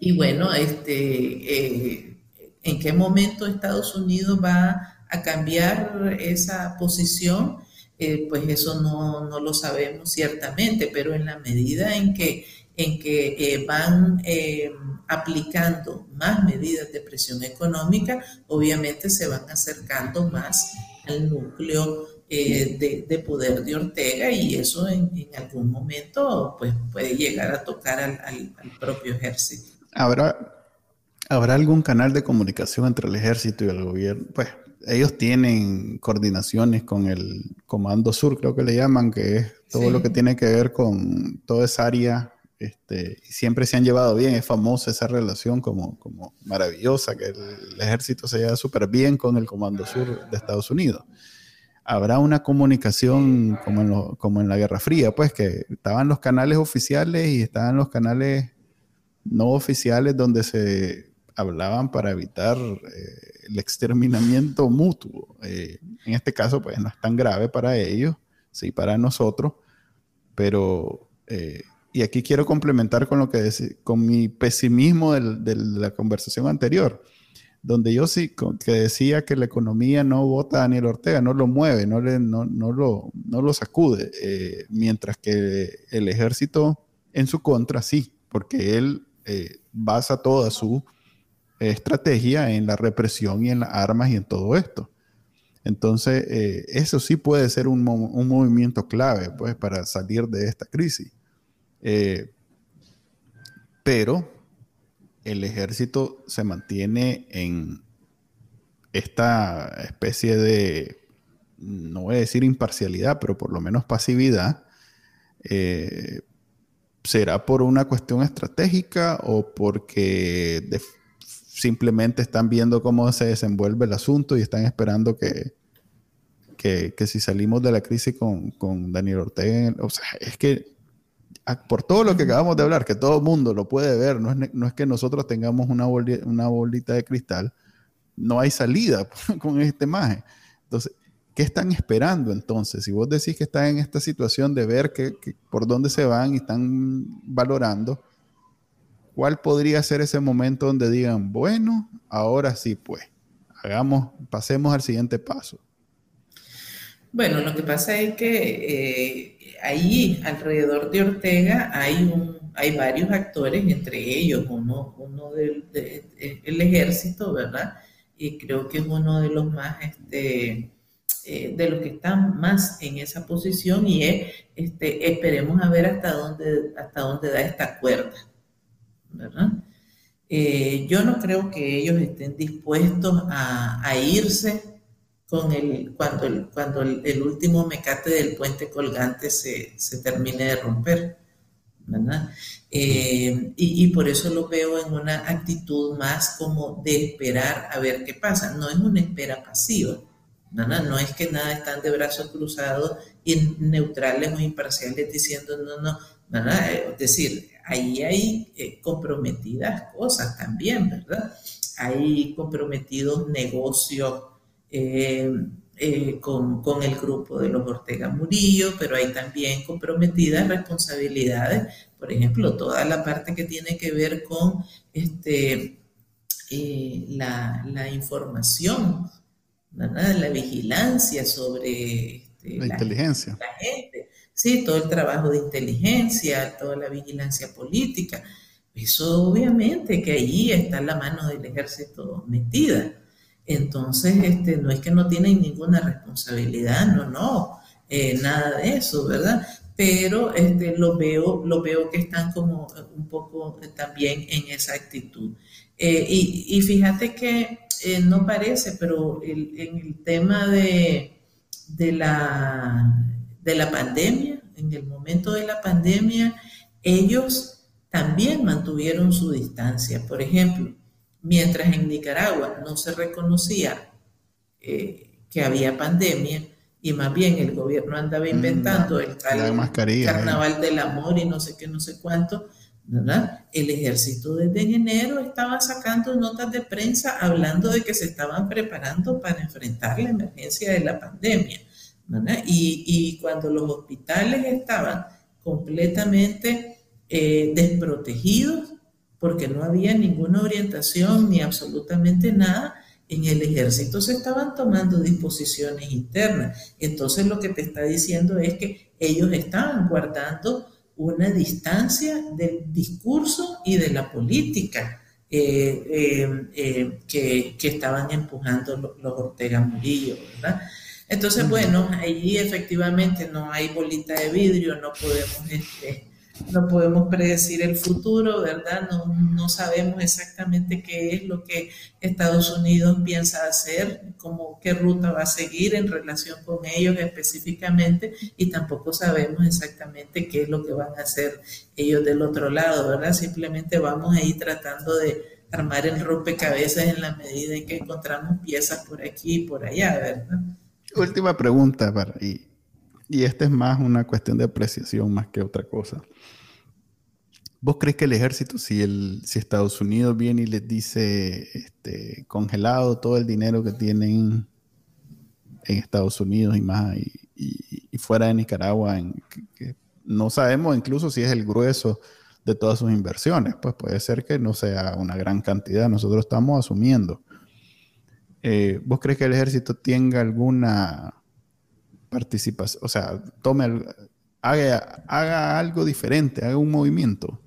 Y bueno, este, eh, ¿en qué momento Estados Unidos va a cambiar esa posición? pues eso no, no, lo sabemos ciertamente, pero en la medida en que en que eh, van eh, aplicando más medidas de presión económica, obviamente se van acercando más al núcleo eh, de, poder de Ortega y eso en, algún momento pues, puede llegar a tocar al, propio ejército.
¿Habrá, ¿Habrá algún canal de comunicación entre el ejército y el gobierno? Pues ellos tienen coordinaciones con el Comando Sur, creo que le llaman, que es todo lo que tiene que ver con toda esa área este, siempre se han llevado bien, es famosa esa relación como, como maravillosa, que el, ejército se lleva súper bien con el Comando Sur de Estados Unidos. Habrá una comunicación como en, la Guerra Fría, pues que estaban los canales oficiales y estaban los canales no oficiales donde se hablaban para evitar eh, el exterminamiento mutuo. Eh, en este caso, pues no es tan grave para ellos, sí, para nosotros, pero eh, y aquí quiero complementar con lo que con mi pesimismo de la conversación anterior, donde yo sí que decía que la economía no vota a Daniel Ortega, no lo mueve, no, le, no, no, lo, no lo sacude, eh, mientras que el ejército en su contra sí, porque él eh, basa toda su estrategia en la represión y en las armas y en todo esto. Entonces, eh, eso sí puede ser un, movimiento clave pues, para salir de esta crisis. Pero el ejército se mantiene en esta especie de, no voy a decir imparcialidad, pero por lo menos pasividad. Eh, ¿Será por una cuestión estratégica o porque simplemente están viendo cómo se desenvuelve el asunto y están esperando que, que, si salimos de la crisis con, con, Daniel Ortega, o sea, es que por todo lo que acabamos de hablar, que todo el mundo lo puede ver, no es, no es que nosotros tengamos una, una bolita de cristal, no hay salida con este maje. Entonces, ¿qué están esperando entonces? Si vos decís que están en esta situación de ver que, por dónde se van y están valorando, ¿cuál podría ser ese momento donde digan, bueno, ahora sí, pues, hagamos, pasemos al siguiente paso?
Bueno, lo que pasa es que eh, ahí, alrededor de Ortega, hay, hay varios actores, entre ellos uno, uno del el ejército, ¿verdad? Y creo que es uno de los más, este, eh, de los que están más en esa posición y es, este, esperemos a ver hasta dónde, hasta dónde da esta cuerda. ¿verdad? Eh, yo no creo que ellos estén dispuestos a, irse con el, cuando, el, cuando el, último mecate del puente colgante se, termine de romper. ¿verdad? Eh, y, y, por eso lo veo en una actitud más como de esperar a ver qué pasa. No es una espera pasiva. No, es que nada están de brazos cruzados y neutrales o imparciales diciendo no, no, no, es decir, ahí hay eh, comprometidas cosas también, ¿verdad? Hay comprometidos negocios eh, eh, con, con, el grupo de los Ortega Murillo, pero hay también comprometidas responsabilidades, por ejemplo, toda la parte que tiene que ver con este, la, la información la vigilancia sobre
este, la, inteligencia.
La gente. Sí, todo el trabajo de inteligencia, toda la vigilancia política. Eso obviamente que ahí está la mano del ejército metida. Entonces, este, no es que no tienen ninguna responsabilidad, no, no, eh, nada de eso, ¿verdad? Pero este, lo, veo, lo veo que están como un poco también en esa actitud. Eh, y, y, fíjate que eh, no parece, pero en el tema de, de, la, de la pandemia, en el momento de la pandemia, ellos también mantuvieron su distancia. Por ejemplo, mientras en Nicaragua no se reconocía eh, que había pandemia, y más bien el gobierno andaba mm, inventando el carnaval del amor y no sé qué, no sé cuánto, el ejército desde enero estaba sacando notas de prensa hablando de que se estaban preparando para enfrentar la emergencia de la pandemia, Y, cuando los hospitales estaban completamente eh, desprotegidos, porque no había ninguna orientación ni absolutamente nada, en el ejército se estaban tomando disposiciones internas. Entonces lo que te está diciendo es que ellos estaban guardando una distancia del discurso y de la política eh, eh, eh, que, estaban empujando los, Ortega Murillo, ¿verdad? Entonces, bueno, allí efectivamente no hay bolita de vidrio, no podemos este, no podemos predecir el futuro, ¿verdad? No, no, sabemos exactamente qué es lo que Estados Unidos piensa hacer, cómo, qué ruta va a seguir en relación con ellos específicamente y tampoco sabemos exactamente qué es lo que van a hacer ellos del otro lado, ¿verdad? Simplemente vamos a ir tratando de armar el rompecabezas en la medida en que encontramos piezas por aquí y por allá, ¿verdad?
Última pregunta para y esta es más una cuestión de apreciación más que otra cosa. ¿Vos crees que el ejército, si, el, si Estados Unidos viene y les dice este, congelado todo el dinero que tienen en Estados Unidos y más, y, fuera de Nicaragua, no sabemos incluso si es el grueso de todas sus inversiones, pues puede ser que no sea una gran cantidad, nosotros estamos asumiendo. Eh, ¿Vos crees que el ejército tenga alguna participación, o sea, tome, haga, haga algo diferente, haga un movimiento?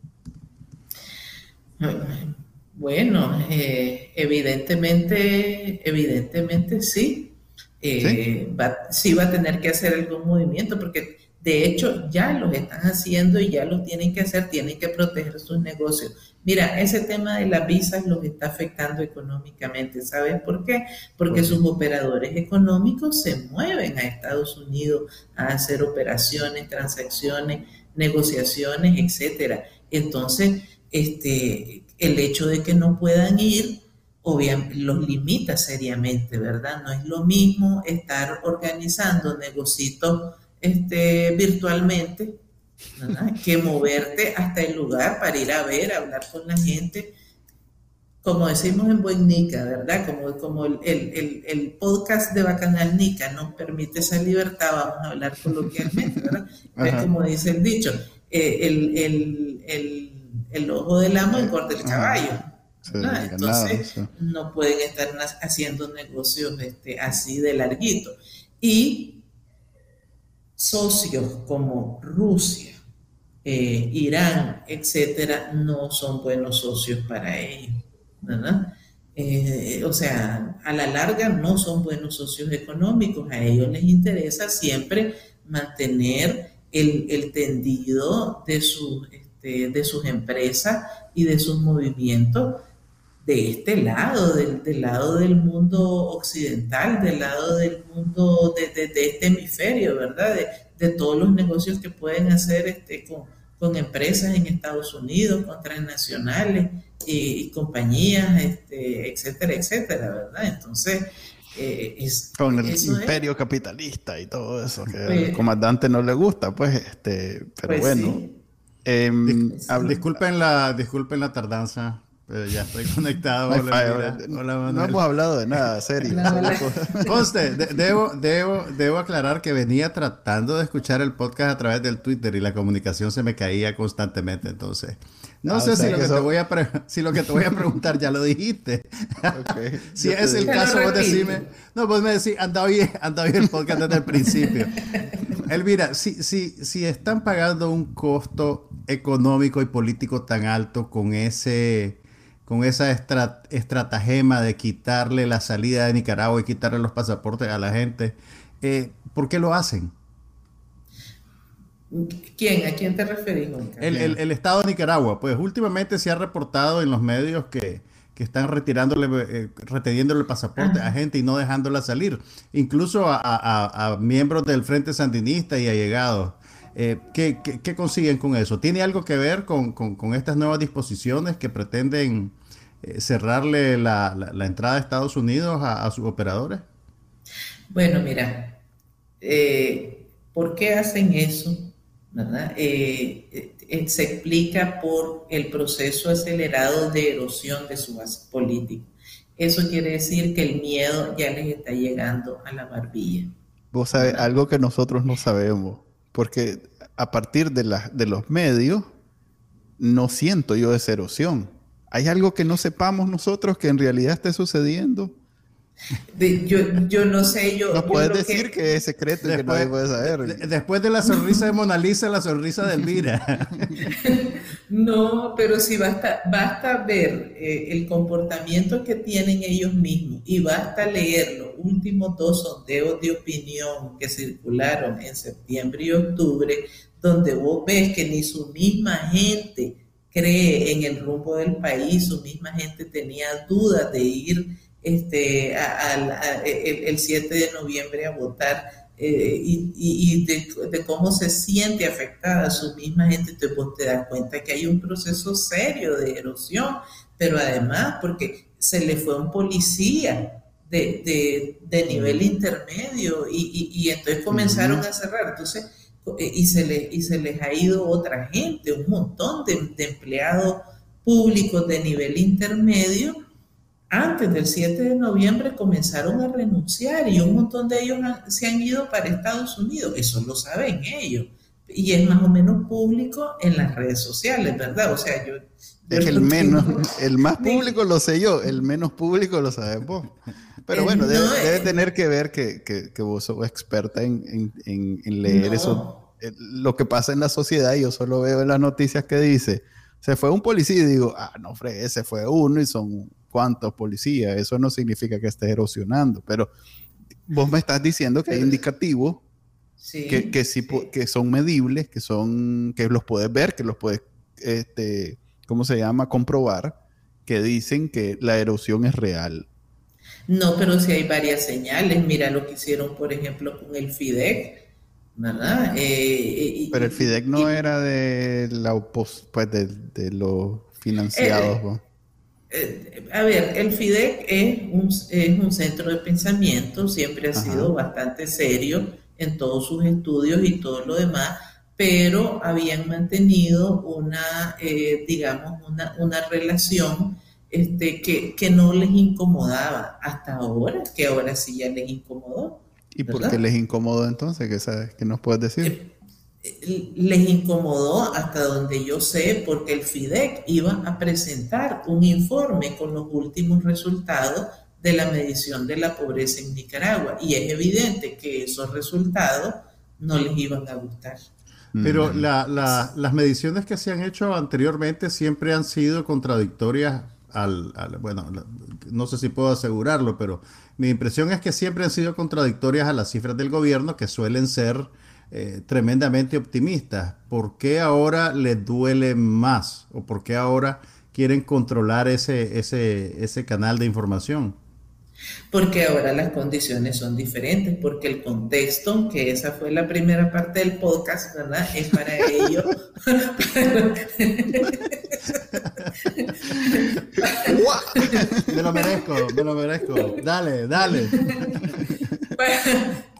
Bueno, eh, evidentemente, evidentemente sí. Eh, ¿Sí? Va, a tener que hacer algún movimiento porque de hecho ya los están haciendo y ya los tienen que hacer, tienen que proteger sus negocios. Mira, ese tema de las visas los está afectando económicamente. ¿Sabes por qué? Porque sus operadores económicos se mueven a Estados Unidos a hacer operaciones, transacciones, negociaciones, etcétera. Entonces, este, el hecho de que no puedan ir, obviamente, los limita seriamente, ¿verdad? No es lo mismo estar organizando negocios este, virtualmente que moverte hasta el lugar para ir a ver, hablar con la gente. Como decimos en Buen Nica, ¿verdad? Como, como el, el, el, podcast de Bacanal Nica nos permite esa libertad, vamos a hablar coloquialmente, ¿verdad? Es como dice el dicho, eh, el, el, ojo del amo engorda el caballo. Entonces, no pueden estar haciendo negocios este, así de larguito. Y socios como Rusia, eh, Irán, etcétera, no son buenos socios para ellos. Eh, o sea, a la larga no son buenos socios económicos, a ellos les interesa siempre mantener el, tendido de, este, de sus empresas y de sus movimientos de este lado, del, lado del mundo occidental, del lado del mundo de, este hemisferio, ¿verdad? De, todos los negocios que pueden hacer este, con, empresas en Estados Unidos, con transnacionales y, compañías, este, etcétera, etcétera, ¿verdad? Entonces,
eh, es, con el imperio capitalista y todo eso, que al pues, comandante no le gusta, pues, este, pero pues bueno.
Em, disculpen, la, disculpen la tardanza, pero ya estoy conectado.
no hemos hablado de nada, serio.
Conste, debo, debo, debo aclarar que venía tratando de escuchar el podcast a través del Twitter y la comunicación se me caía constantemente. Entonces, no ah, sé si lo, que te voy a si lo que te voy a preguntar ya lo dijiste. si es el caso, vos decime. No, vos me decís, anda bien, anda bien el podcast desde el principio. Elvira, si, si, si están pagando un costo económico y político tan alto con ese con esa estratagema de quitarle la salida de Nicaragua y quitarle los pasaportes a la gente. Eh, ¿Por qué lo hacen?
¿Quién? ¿A quién te referís?
El, el, Estado de Nicaragua. Pues últimamente se ha reportado en los medios que, están retirándole, eh, reteniéndole el pasaporte a gente y no dejándola salir. Incluso a, miembros del Frente Sandinista y allegados. Eh, ¿qué, qué, consiguen con eso? ¿Tiene algo que ver con, estas nuevas disposiciones que pretenden eh, cerrarle la, entrada de Estados Unidos a, sus operadores?
Bueno, mira, eh, ¿por qué hacen eso? se explica por el proceso acelerado de erosión de su base política. Eso quiere decir que el miedo ya les está llegando a la barbilla.
Vos sabés, algo que nosotros no sabemos porque a partir de, de los medios no siento yo esa erosión. ¿Hay algo que no sepamos nosotros que en realidad esté sucediendo?
Yo, yo, no sé, yo...
No puedes decir que... es secreto y que nadie puede saber.
después de la sonrisa de Mona Lisa, la sonrisa de Elvira.
no, pero sí basta, basta ver eh, el comportamiento que tienen ellos mismos y basta leer los últimos dos sondeos de opinión que circularon en septiembre y octubre, donde vos ves que ni su misma gente cree en el rumbo del país, su misma gente tenía dudas de ir este, el, 7 de noviembre a votar eh, y, de, cómo se siente afectada su misma gente, entonces vos te das cuenta que hay un proceso serio de erosión, pero además porque se le fue un policía de, nivel intermedio y, entonces comenzaron a cerrar, entonces, eh, y se, le, y se les ha ido otra gente, un montón de, de empleados públicos de nivel intermedio antes del 7 de noviembre comenzaron a renunciar y un montón de ellos se han ido para Estados Unidos. Eso lo saben ellos. Y es más o menos público en las redes sociales, ¿verdad? O sea, yo...
el menos, el más público lo sé yo, el menos público lo sabes vos. Pero bueno, debe, tener que ver que, que, vos sos experta en, en, leer eso, eh, lo que pasa en la sociedad. Yo solo veo en las noticias que dice, se fue un policía y digo, ah, no, fregué, se fue uno y son cuántos policías. Eso no significa que esté erosionando, pero vos me estás diciendo que hay indicativos que, que, sí, que son medibles, que son, que los puedes ver, que los puedes, este, ¿cómo se llama? Comprobar, que dicen que la erosión es real.
No, pero sí hay varias señales. Mira lo que hicieron, por ejemplo, con el FIDEC, ¿verdad?
Eh, pero el FIDEC no era de la pues de, de los financiados.
Eh, eh, a ver, el FIDEC es un, es un centro de pensamiento, siempre ha sido bastante serio en todos sus estudios y todo lo demás, pero habían mantenido una, digamos, una, una relación este, que, que, no les incomodaba hasta ahora, que ahora sí ya les incomodó.
¿Y por qué les incomodó entonces? ¿Qué, sabes? ¿Qué nos puedes decir?
Eh, les incomodó hasta donde yo sé porque el FIDEC iba a presentar un informe con los últimos resultados de la medición de la pobreza en Nicaragua y es evidente que esos resultados no les iban a gustar.
Pero mm. las mediciones que se han hecho anteriormente siempre han sido contradictorias al, bueno, no sé si puedo asegurarlo, pero mi impresión es que siempre han sido contradictorias a las cifras del gobierno, que suelen ser eh, tremendamente optimistas. ¿Por qué ahora les duele más? ¿O por qué ahora quieren controlar ese, ese, ese canal de información?
Porque ahora las condiciones son diferentes, porque el contexto, que esa fue la primera parte del podcast, ¿verdad? Es para ello.
me lo merezco, me lo merezco. Dale, dale.
Para,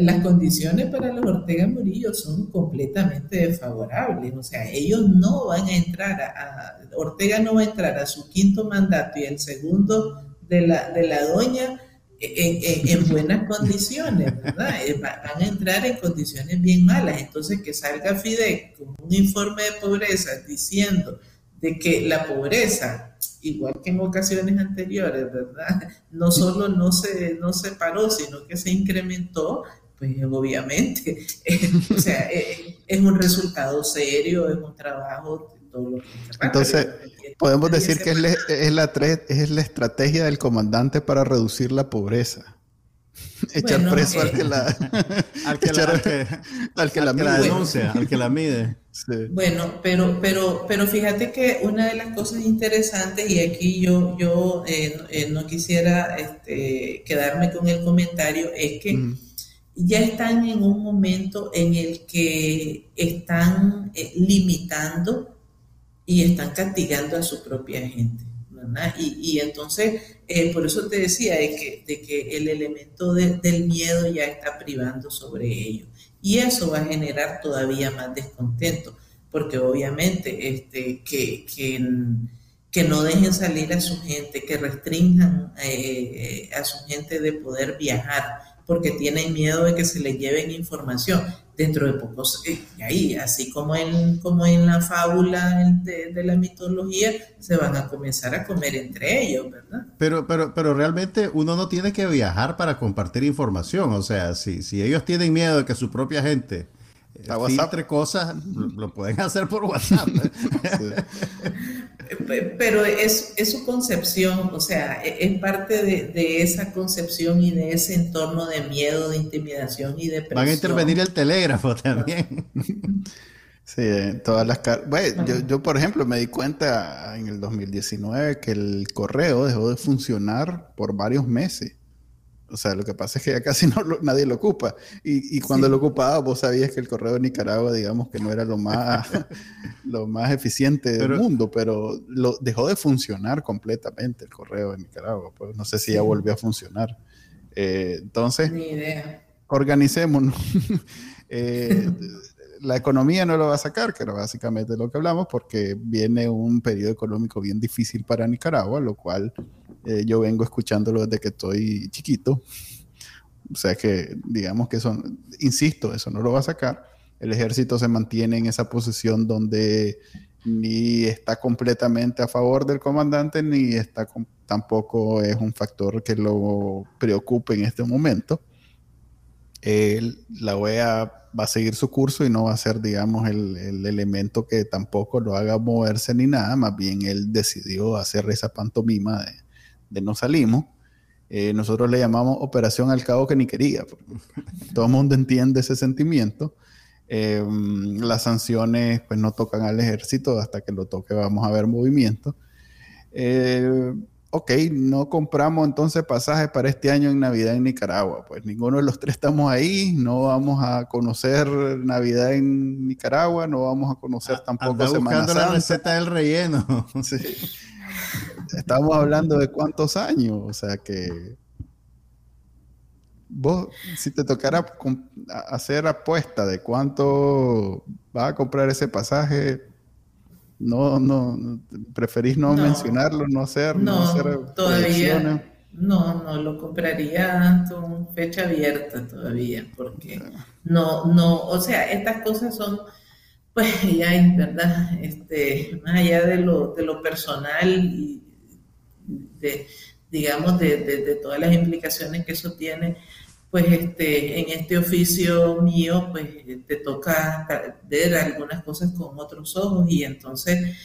las condiciones para los Ortega Murillo son completamente desfavorables. O sea, ellos no van a entrar a, Ortega no va a entrar a su quinto mandato y el segundo de la, de la doña en, en, buenas condiciones, ¿verdad? Eh, van a entrar en condiciones bien malas. Entonces, que salga Fidel con un informe de pobreza diciendo de que la pobreza, igual que en ocasiones anteriores, ¿verdad? No solo no se, no se paró, sino que se incrementó, pues obviamente, o sea, eh, es un resultado serio, es un trabajo todo lo que
Entonces, podemos decir que es, la, es, la, es la estrategia del comandante para reducir la pobreza. Echar preso al que la
al que, la, denuncia, al que la mide.
Bueno, pero, pero, pero fíjate que una de las cosas interesantes, y aquí yo, yo eh, eh, no quisiera este, quedarme con el comentario, es que ya están en un momento en el que están eh, limitando y están castigando a su propia gente. Y, entonces, eh, por eso te decía de que, de que el elemento del miedo ya está privando sobre ellos. Y eso va a generar todavía más descontento, porque obviamente este, que, que, que no dejen salir a su gente, que restrinjan eh, a su gente de poder viajar, porque tienen miedo de que se les lleven información dentro de pocos, eh, ahí, así como en, como en la fábula de, la mitología, se van a comenzar a comer entre ellos, ¿verdad?
Pero, pero, pero realmente uno no tiene que viajar para compartir información, o sea, si, si ellos tienen miedo de que su propia gente eh, filtre cosas, lo, pueden hacer por WhatsApp.
Pero es, es, su concepción, o sea, e, es parte de, esa concepción y de ese entorno de miedo, de intimidación y de
presión. Van a intervenir el telégrafo también.
Sí, todas las bueno, yo, yo, por ejemplo, me di cuenta en el 2019 que el correo dejó de funcionar por varios meses. O sea, lo que pasa es que ya casi no nadie lo ocupa. Y, y cuando lo ocupaba, vos sabías que el correo de Nicaragua, digamos que no era lo más, lo más eficiente del mundo, pero lo, dejó de funcionar completamente el correo de Nicaragua. Pues no sé si ya volvió a funcionar. Eh, entonces, Ni idea. organicémonos. eh, la economía no lo va a sacar, que era básicamente lo que hablamos, porque viene un periodo económico bien difícil para Nicaragua, lo cual eh, yo vengo escuchándolo desde que estoy chiquito. O sea que, digamos que eso, insisto, eso no lo va a sacar. El ejército se mantiene en esa posición donde ni está completamente a favor del comandante, ni está tampoco es un factor que lo preocupe en este momento. la OEA va a seguir su curso y no va a ser, digamos, el, elemento que tampoco lo haga moverse ni nada, más bien él decidió hacer esa pantomima de, no salimos. Eh, nosotros le llamamos operación al cabo que ni quería. Todo el mundo entiende ese sentimiento. Eh, las sanciones pues no tocan al ejército, hasta que lo toque vamos a ver movimiento. Eh, ok, no compramos entonces pasajes para este año en Navidad en Nicaragua. Pues ninguno de los tres estamos ahí, no vamos a conocer Navidad en Nicaragua, no vamos a conocer tampoco
Anda Semana buscando la receta del relleno. Sí.
Estamos hablando de cuántos años, o sea que vos, si te tocara hacer apuesta de cuánto va a comprar ese pasaje, no, no, preferís no, mencionarlo, no hacer, no, hacer
todavía. No, no lo compraría con fecha abierta todavía, porque no, no, o sea, estas cosas son, pues ya, ¿verdad? Este, más allá de lo, de lo personal y de, digamos, de, de, todas las implicaciones que eso tiene, pues este, en este oficio mío, pues te toca ver algunas cosas con otros ojos y entonces,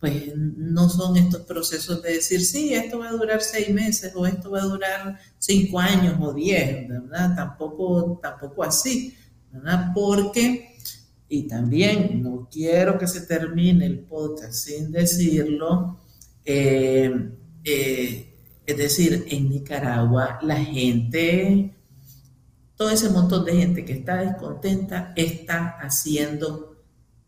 pues no son estos procesos de decir, sí, esto va a durar seis meses o esto va a durar cinco años o diez, ¿verdad? Tampoco, tampoco así, ¿verdad? Porque, y también no quiero que se termine el podcast sin decirlo, eh, eh, es decir, en Nicaragua la gente todo ese montón de gente que está descontenta está haciendo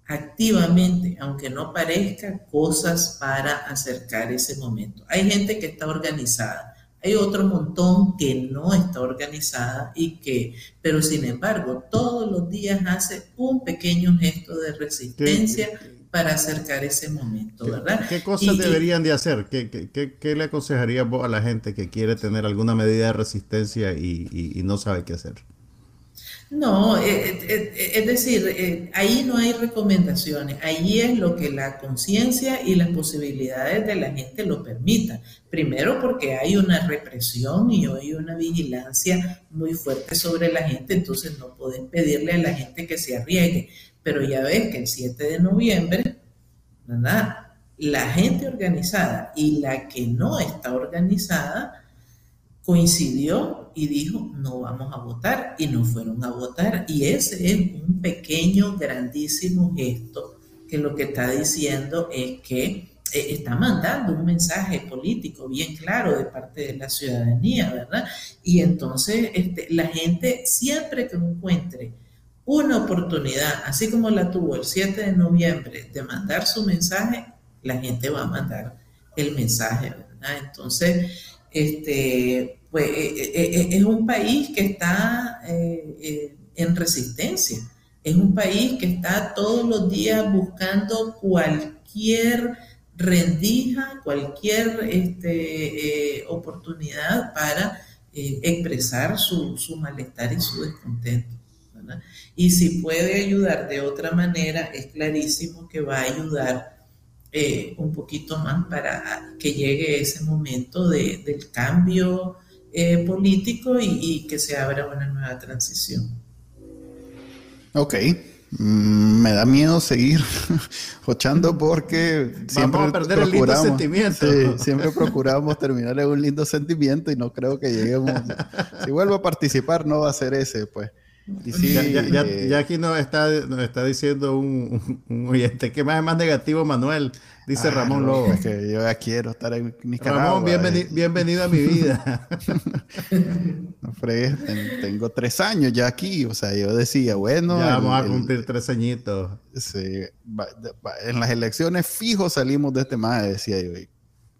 activamente, aunque no parezca, cosas para acercar ese momento. Hay gente que está organizada, hay otro montón que no está organizada y que, pero sin embargo, todos los días hace un pequeño gesto de resistencia para acercar ese momento, ¿verdad?
¿Qué, cosas deberían de hacer? ¿Qué, qué, le aconsejaría vos a la gente que quiere tener alguna medida de resistencia y no sabe qué hacer?
No, eh, eh, eh, es decir, ahí no hay recomendaciones, ahí es lo que la conciencia y las posibilidades de la gente lo permitan. Primero porque hay una represión y hay una vigilancia muy fuerte sobre la gente, entonces no pueden pedirle a la gente que se arriesgue. Pero ya ves que el 7 de noviembre, ¿verdad? La gente organizada y la que no está organizada, coincidió y dijo, no vamos a votar, y no fueron a votar. Y ese es un pequeño, grandísimo gesto que lo que está diciendo es que eh, está mandando un mensaje político bien claro de parte de la ciudadanía, ¿verdad? Y entonces este, la gente siempre que encuentre una oportunidad, así como la tuvo el 7 de noviembre, de mandar su mensaje, la gente va a mandar el mensaje, ¿verdad? Entonces, este, pues eh, eh, eh, es un país que está en resistencia, es un país que está todos los días buscando cualquier rendija, cualquier este, oportunidad para expresar su, malestar y su descontento. Y si puede ayudar de otra manera, es clarísimo que va a ayudar eh, un poquito más para que llegue ese momento de, del cambio eh, político y, que se abra una nueva transición.
Ok. Mm, me da miedo seguir jochando porque siempre
Vamos a perder el lindo sentimiento.
siempre procuramos terminar en un lindo sentimiento y no creo que lleguemos. si vuelvo a participar, no va a ser ese, pues.
Ya, eh, aquí nos está, nos está diciendo un, un, oyente que más es más negativo, Manuel. Dice ah, Ramón Lobo.
Es que yo ya quiero estar en Nicaragua.
Ramón, eh. bienvenido a mi vida.
no fregues, tengo tres años ya aquí. O sea, yo decía, bueno.
Ya vamos a cumplir tres añitos.
Sí, en las elecciones fijos salimos de este más, decía yo.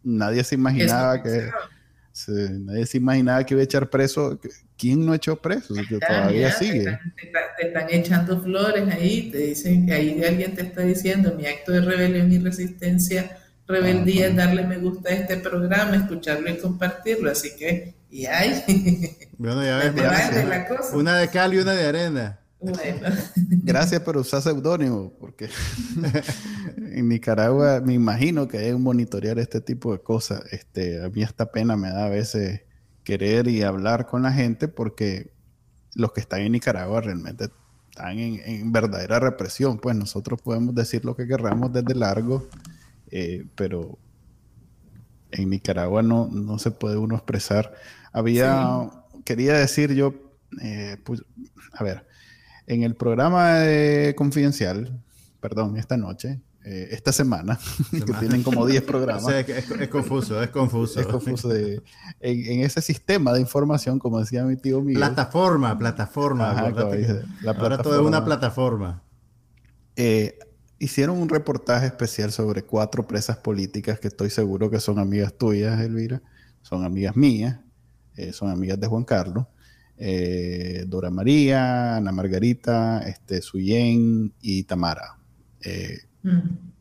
nadie se imaginaba que. Nadie se imaginaba que iba a echar preso. ¿Quién no echó preso? Todavía sigue.
Te están, echando flores ahí, te dicen que ahí alguien te está diciendo mi acto de rebelión y resistencia, rebeldía es darle me gusta a este programa, escucharlo y compartirlo. Así que, y hay.
Bueno, ya ves, una de cal y una de arena.
Gracias por usar seudónimo, porque en Nicaragua me imagino que hay un monitorear este tipo de cosas. Este, a mí esta pena me da a veces querer y hablar con la gente porque los que están en Nicaragua realmente están en, verdadera represión. Pues nosotros podemos decir lo que querramos desde largo, eh, pero en Nicaragua no, no se puede uno expresar. Había, quería decir yo, eh, pues, a ver, en el programa de Confidencial, perdón, esta noche, eh, esta semana, que tienen como 10 programas.
es, confuso, es confuso.
Es confuso. en, ese sistema de información, como decía mi tío mío.
Plataforma, plataforma. Ahora todo es una plataforma.
Eh, hicieron un reportaje especial sobre cuatro presas políticas que estoy seguro que son amigas tuyas, Elvira, son amigas mías, eh, son amigas de Juan Carlos. Dora María, Ana Margarita, este, Suyen y Tamara.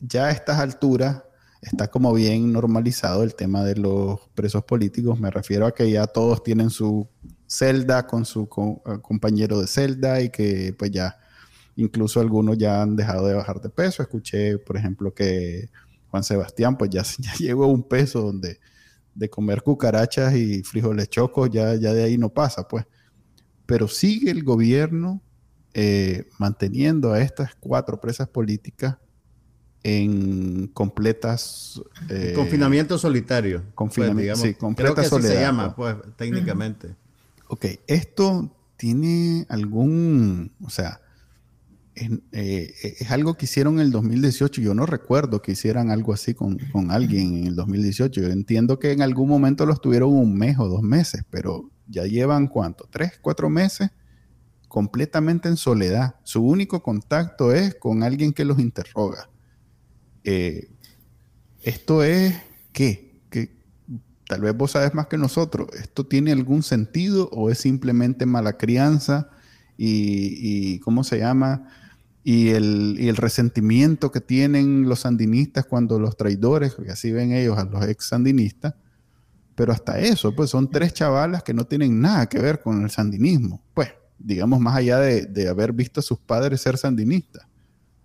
Ya a estas alturas está como bien normalizado el tema de los presos políticos. Me refiero a que ya todos tienen su celda con su eh, compañero de celda y que pues ya incluso algunos ya han dejado de bajar de peso. Escuché, por ejemplo, que Juan Sebastián pues ya, ya llegó a un peso donde de comer cucarachas y frijoles chocos ya, ya de ahí no pasa, pues. Pero sigue el gobierno eh, manteniendo a estas cuatro presas políticas en completas...
Eh, confinamiento solitario.
Confinamiento,
pues, sí, completa Creo que se llama, pues, técnicamente.
Ok, esto tiene algún, o sea, eh, es, algo que hicieron en el 2018. Yo no recuerdo que hicieran algo así con, con, alguien en el 2018. Yo entiendo que en algún momento los tuvieron un mes o dos meses, pero ya llevan cuánto, tres, cuatro meses completamente en soledad. Su único contacto es con alguien que los interroga. Eh, esto es qué? Que tal vez vos sabes más que nosotros. ¿Esto tiene algún sentido o es simplemente mala crianza y, cómo se llama? Y el, resentimiento que tienen los sandinistas cuando los traidores, que así ven ellos a los ex sandinistas, pero hasta eso, pues son tres chavalas que no tienen nada que ver con el sandinismo. Pues, digamos, más allá de, de haber visto a sus padres ser sandinistas.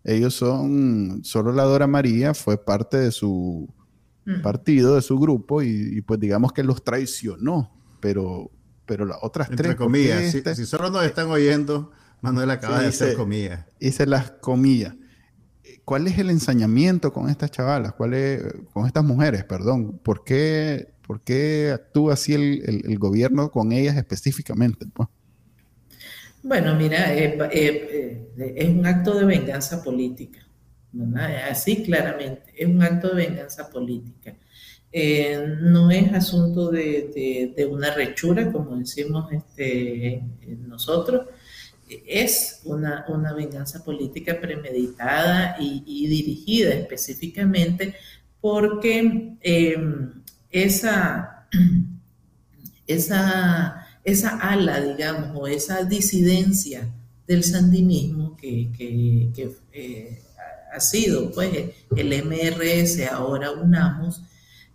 Ellos son, solo la Dora María fue parte de su mm. partido, de su grupo, y, pues digamos que los traicionó, pero, pero las otras
Entre tres... comillas, si, si, solo nos están oyendo, Manuel acaba de hacer comillas.
Hice las comillas. ¿Cuál es el ensañamiento con estas chavalas? ¿Cuál es, con estas mujeres, perdón? ¿Por qué, por qué actúa así el, gobierno con ellas específicamente? Pues?
Bueno, mira, eh, eh, eh, es un acto de venganza política, Así claramente, es un acto de venganza política. no es asunto de, una rechura, como decimos este, nosotros, es una, venganza política premeditada y, dirigida específicamente porque esa, esa esa ala, digamos, o esa disidencia del sandinismo que, eh, ha sido pues el MRS, ahora UNAMOS,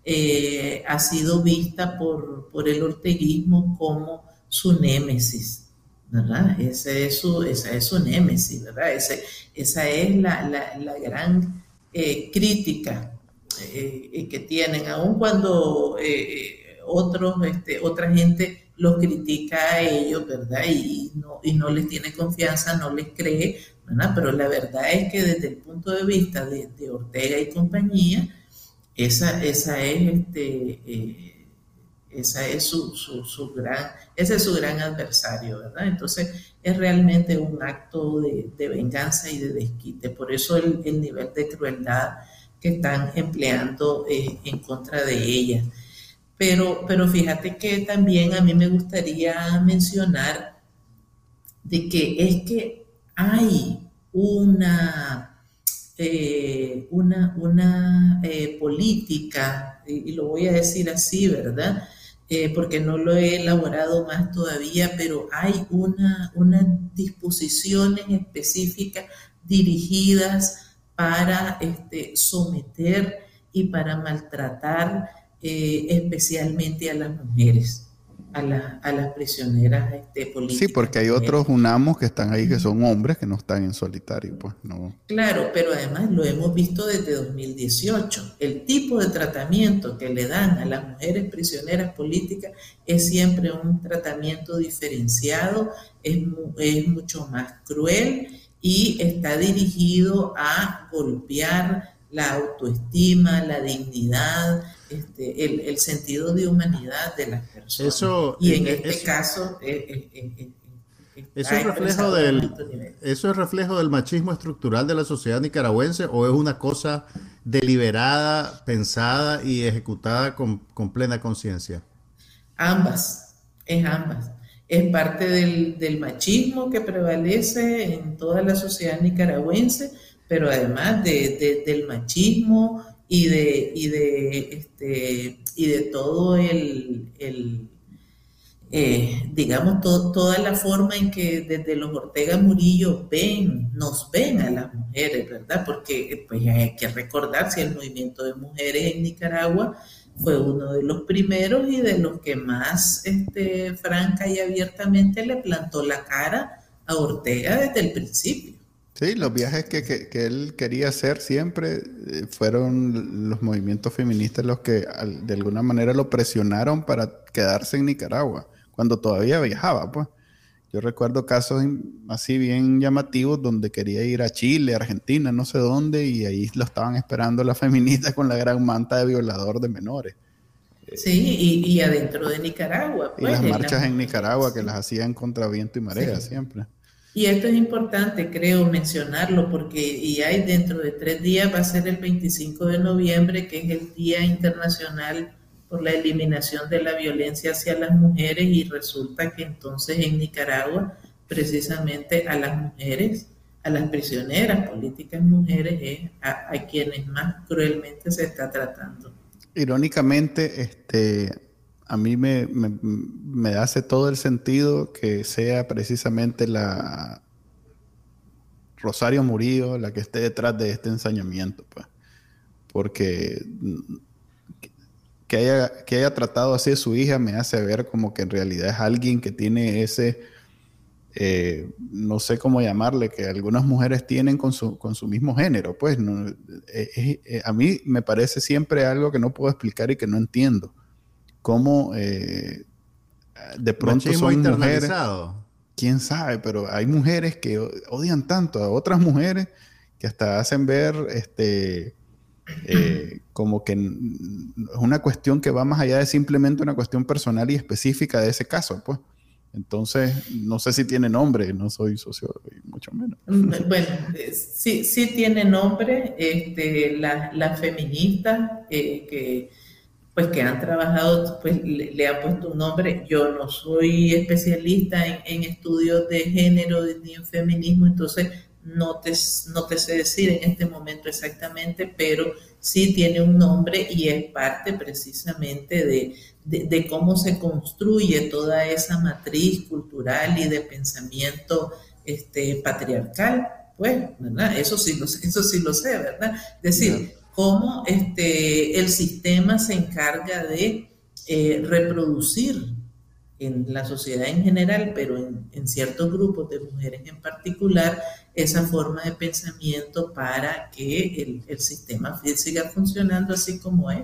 eh, ha sido vista por, el orteguismo como su némesis, ¿verdad? Ese es su, esa es su némesis, ¿verdad? esa es la, gran eh, crítica que tienen, aun cuando otros, este, otra gente los critica a ellos, ¿verdad? Y no, y no les tiene confianza, no les cree, ¿verdad? Pero la verdad es que desde el punto de vista de, Ortega y compañía, esa, esa es este, eh, esa es su, su, gran, ese es su gran adversario, ¿verdad? Entonces es realmente un acto de, venganza y de desquite. Por eso el, nivel de crueldad que están empleando eh, en contra de ella. Pero, pero fíjate que también a mí me gustaría mencionar de que es que hay una, eh, una, una eh, política, y, lo voy a decir así, ¿verdad? Porque no lo he elaborado más todavía, pero hay una, unas disposiciones específicas dirigidas para este, someter y para maltratar eh, especialmente a las mujeres. a, a las prisioneras este, políticas.
Sí, porque hay otros UNAMOS que están ahí que son hombres que no están en solitario, pues no.
Claro, pero además lo hemos visto desde 2018. El tipo de tratamiento que le dan a las mujeres prisioneras políticas es siempre un tratamiento diferenciado, es, es mucho más cruel y está dirigido a golpear la autoestima, la dignidad, este, el, sentido de humanidad de las personas.
Eso,
y en este caso... Eh, eh,
eh, ¿Eso es, reflejo del, ¿Eso es reflejo del machismo estructural de la sociedad nicaragüense o es una cosa deliberada, pensada y ejecutada con, con plena conciencia?
Ambas, es ambas. Es parte del, del, machismo que prevalece en toda la sociedad nicaragüense, pero además de, del machismo y de, y de, este, y de todo el, eh, digamos, toda la forma en que desde los Ortega Murillo ven, nos ven a las mujeres, ¿verdad? Porque pues hay que recordar si el movimiento de mujeres en Nicaragua fue uno de los primeros y de los que más este, franca y abiertamente le plantó la cara a Ortega desde el principio.
Sí, los viajes que, que, él quería hacer siempre eh, fueron los movimientos feministas los que de alguna manera lo presionaron para quedarse en Nicaragua, cuando todavía viajaba, pues. Yo recuerdo casos así bien llamativos donde quería ir a Chile, Argentina, no sé dónde, y ahí lo estaban esperando las feministas con la gran manta de violador de menores.
Sí, y, y adentro de Nicaragua.
Pues, y las marchas en Nicaragua que las hacían contra viento y marea siempre.
Y esto es importante, creo, mencionarlo, porque y hay dentro de tres días va a ser el 25 de noviembre, que es el Día Internacional por la Eliminación de la Violencia hacia las Mujeres, y resulta que entonces en Nicaragua, precisamente a las mujeres, a las prisioneras políticas mujeres, es a, quienes más cruelmente se está tratando.
Irónicamente, este, a mí me, me, hace todo el sentido que sea precisamente la Rosario Murillo la que esté detrás de este ensañamiento, pues. Porque que haya, que haya tratado así a su hija me hace ver como que en realidad es alguien que tiene ese, eh, no sé cómo llamarle, que algunas mujeres tienen con su, con su mismo género, pues. Eh, eh, a mí me parece siempre algo que no puedo explicar y que no entiendo cómo eh, de pronto son mujeres. Quién sabe, pero hay mujeres que odian tanto a otras mujeres que hasta hacen ver este eh, como que es una cuestión que va más allá de simplemente una cuestión personal y específica de ese caso, pues. Entonces, no sé si tiene nombre, no soy sociólogo, mucho menos.
Mm, bueno, eh, sí, sí tiene nombre, este, las la feministas que pues que han trabajado, pues le, han puesto un nombre. Yo no soy especialista en, estudios de género ni en feminismo, entonces no te, no te sé decir en este momento exactamente, pero sí tiene un nombre y es parte precisamente de, de, cómo se construye toda esa matriz cultural y de pensamiento este, patriarcal. Pues, ¿verdad? Eso sí lo, eso sí lo sé, ¿verdad? Es decir, cómo este, el sistema se encarga de eh, reproducir en la sociedad en general, pero en, ciertos grupos de mujeres en particular, esa forma de pensamiento para que el, sistema siga funcionando así como es.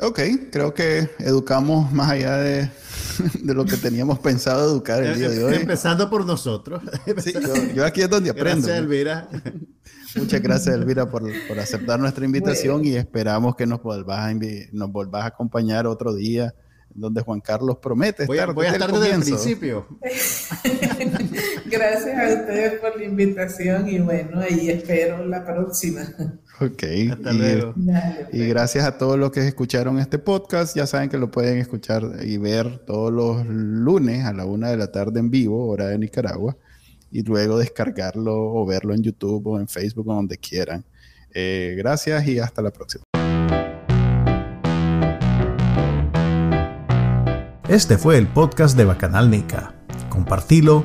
Ok, creo que educamos más allá de, lo que teníamos pensado educar el día de hoy.
Empezando por nosotros.
yo, aquí es donde aprendo.
Gracias, Elvira.
Muchas gracias, Elvira, por, aceptar nuestra invitación y esperamos que nos volvás, a nos volvás a acompañar otro día donde Juan Carlos promete
voy
estar,
voy a estar desde el principio.
gracias a ustedes por la invitación y bueno, ahí espero la próxima.
Ok. Hasta y, luego. y pues. gracias a todos los que escucharon este podcast. Ya saben que lo pueden escuchar y ver todos los lunes a la una de la tarde en vivo, hora de Nicaragua y luego descargarlo o verlo en YouTube o en Facebook o donde quieran. Eh, gracias y hasta la próxima.
Este fue el podcast de Bacanal Nica. Compartilo,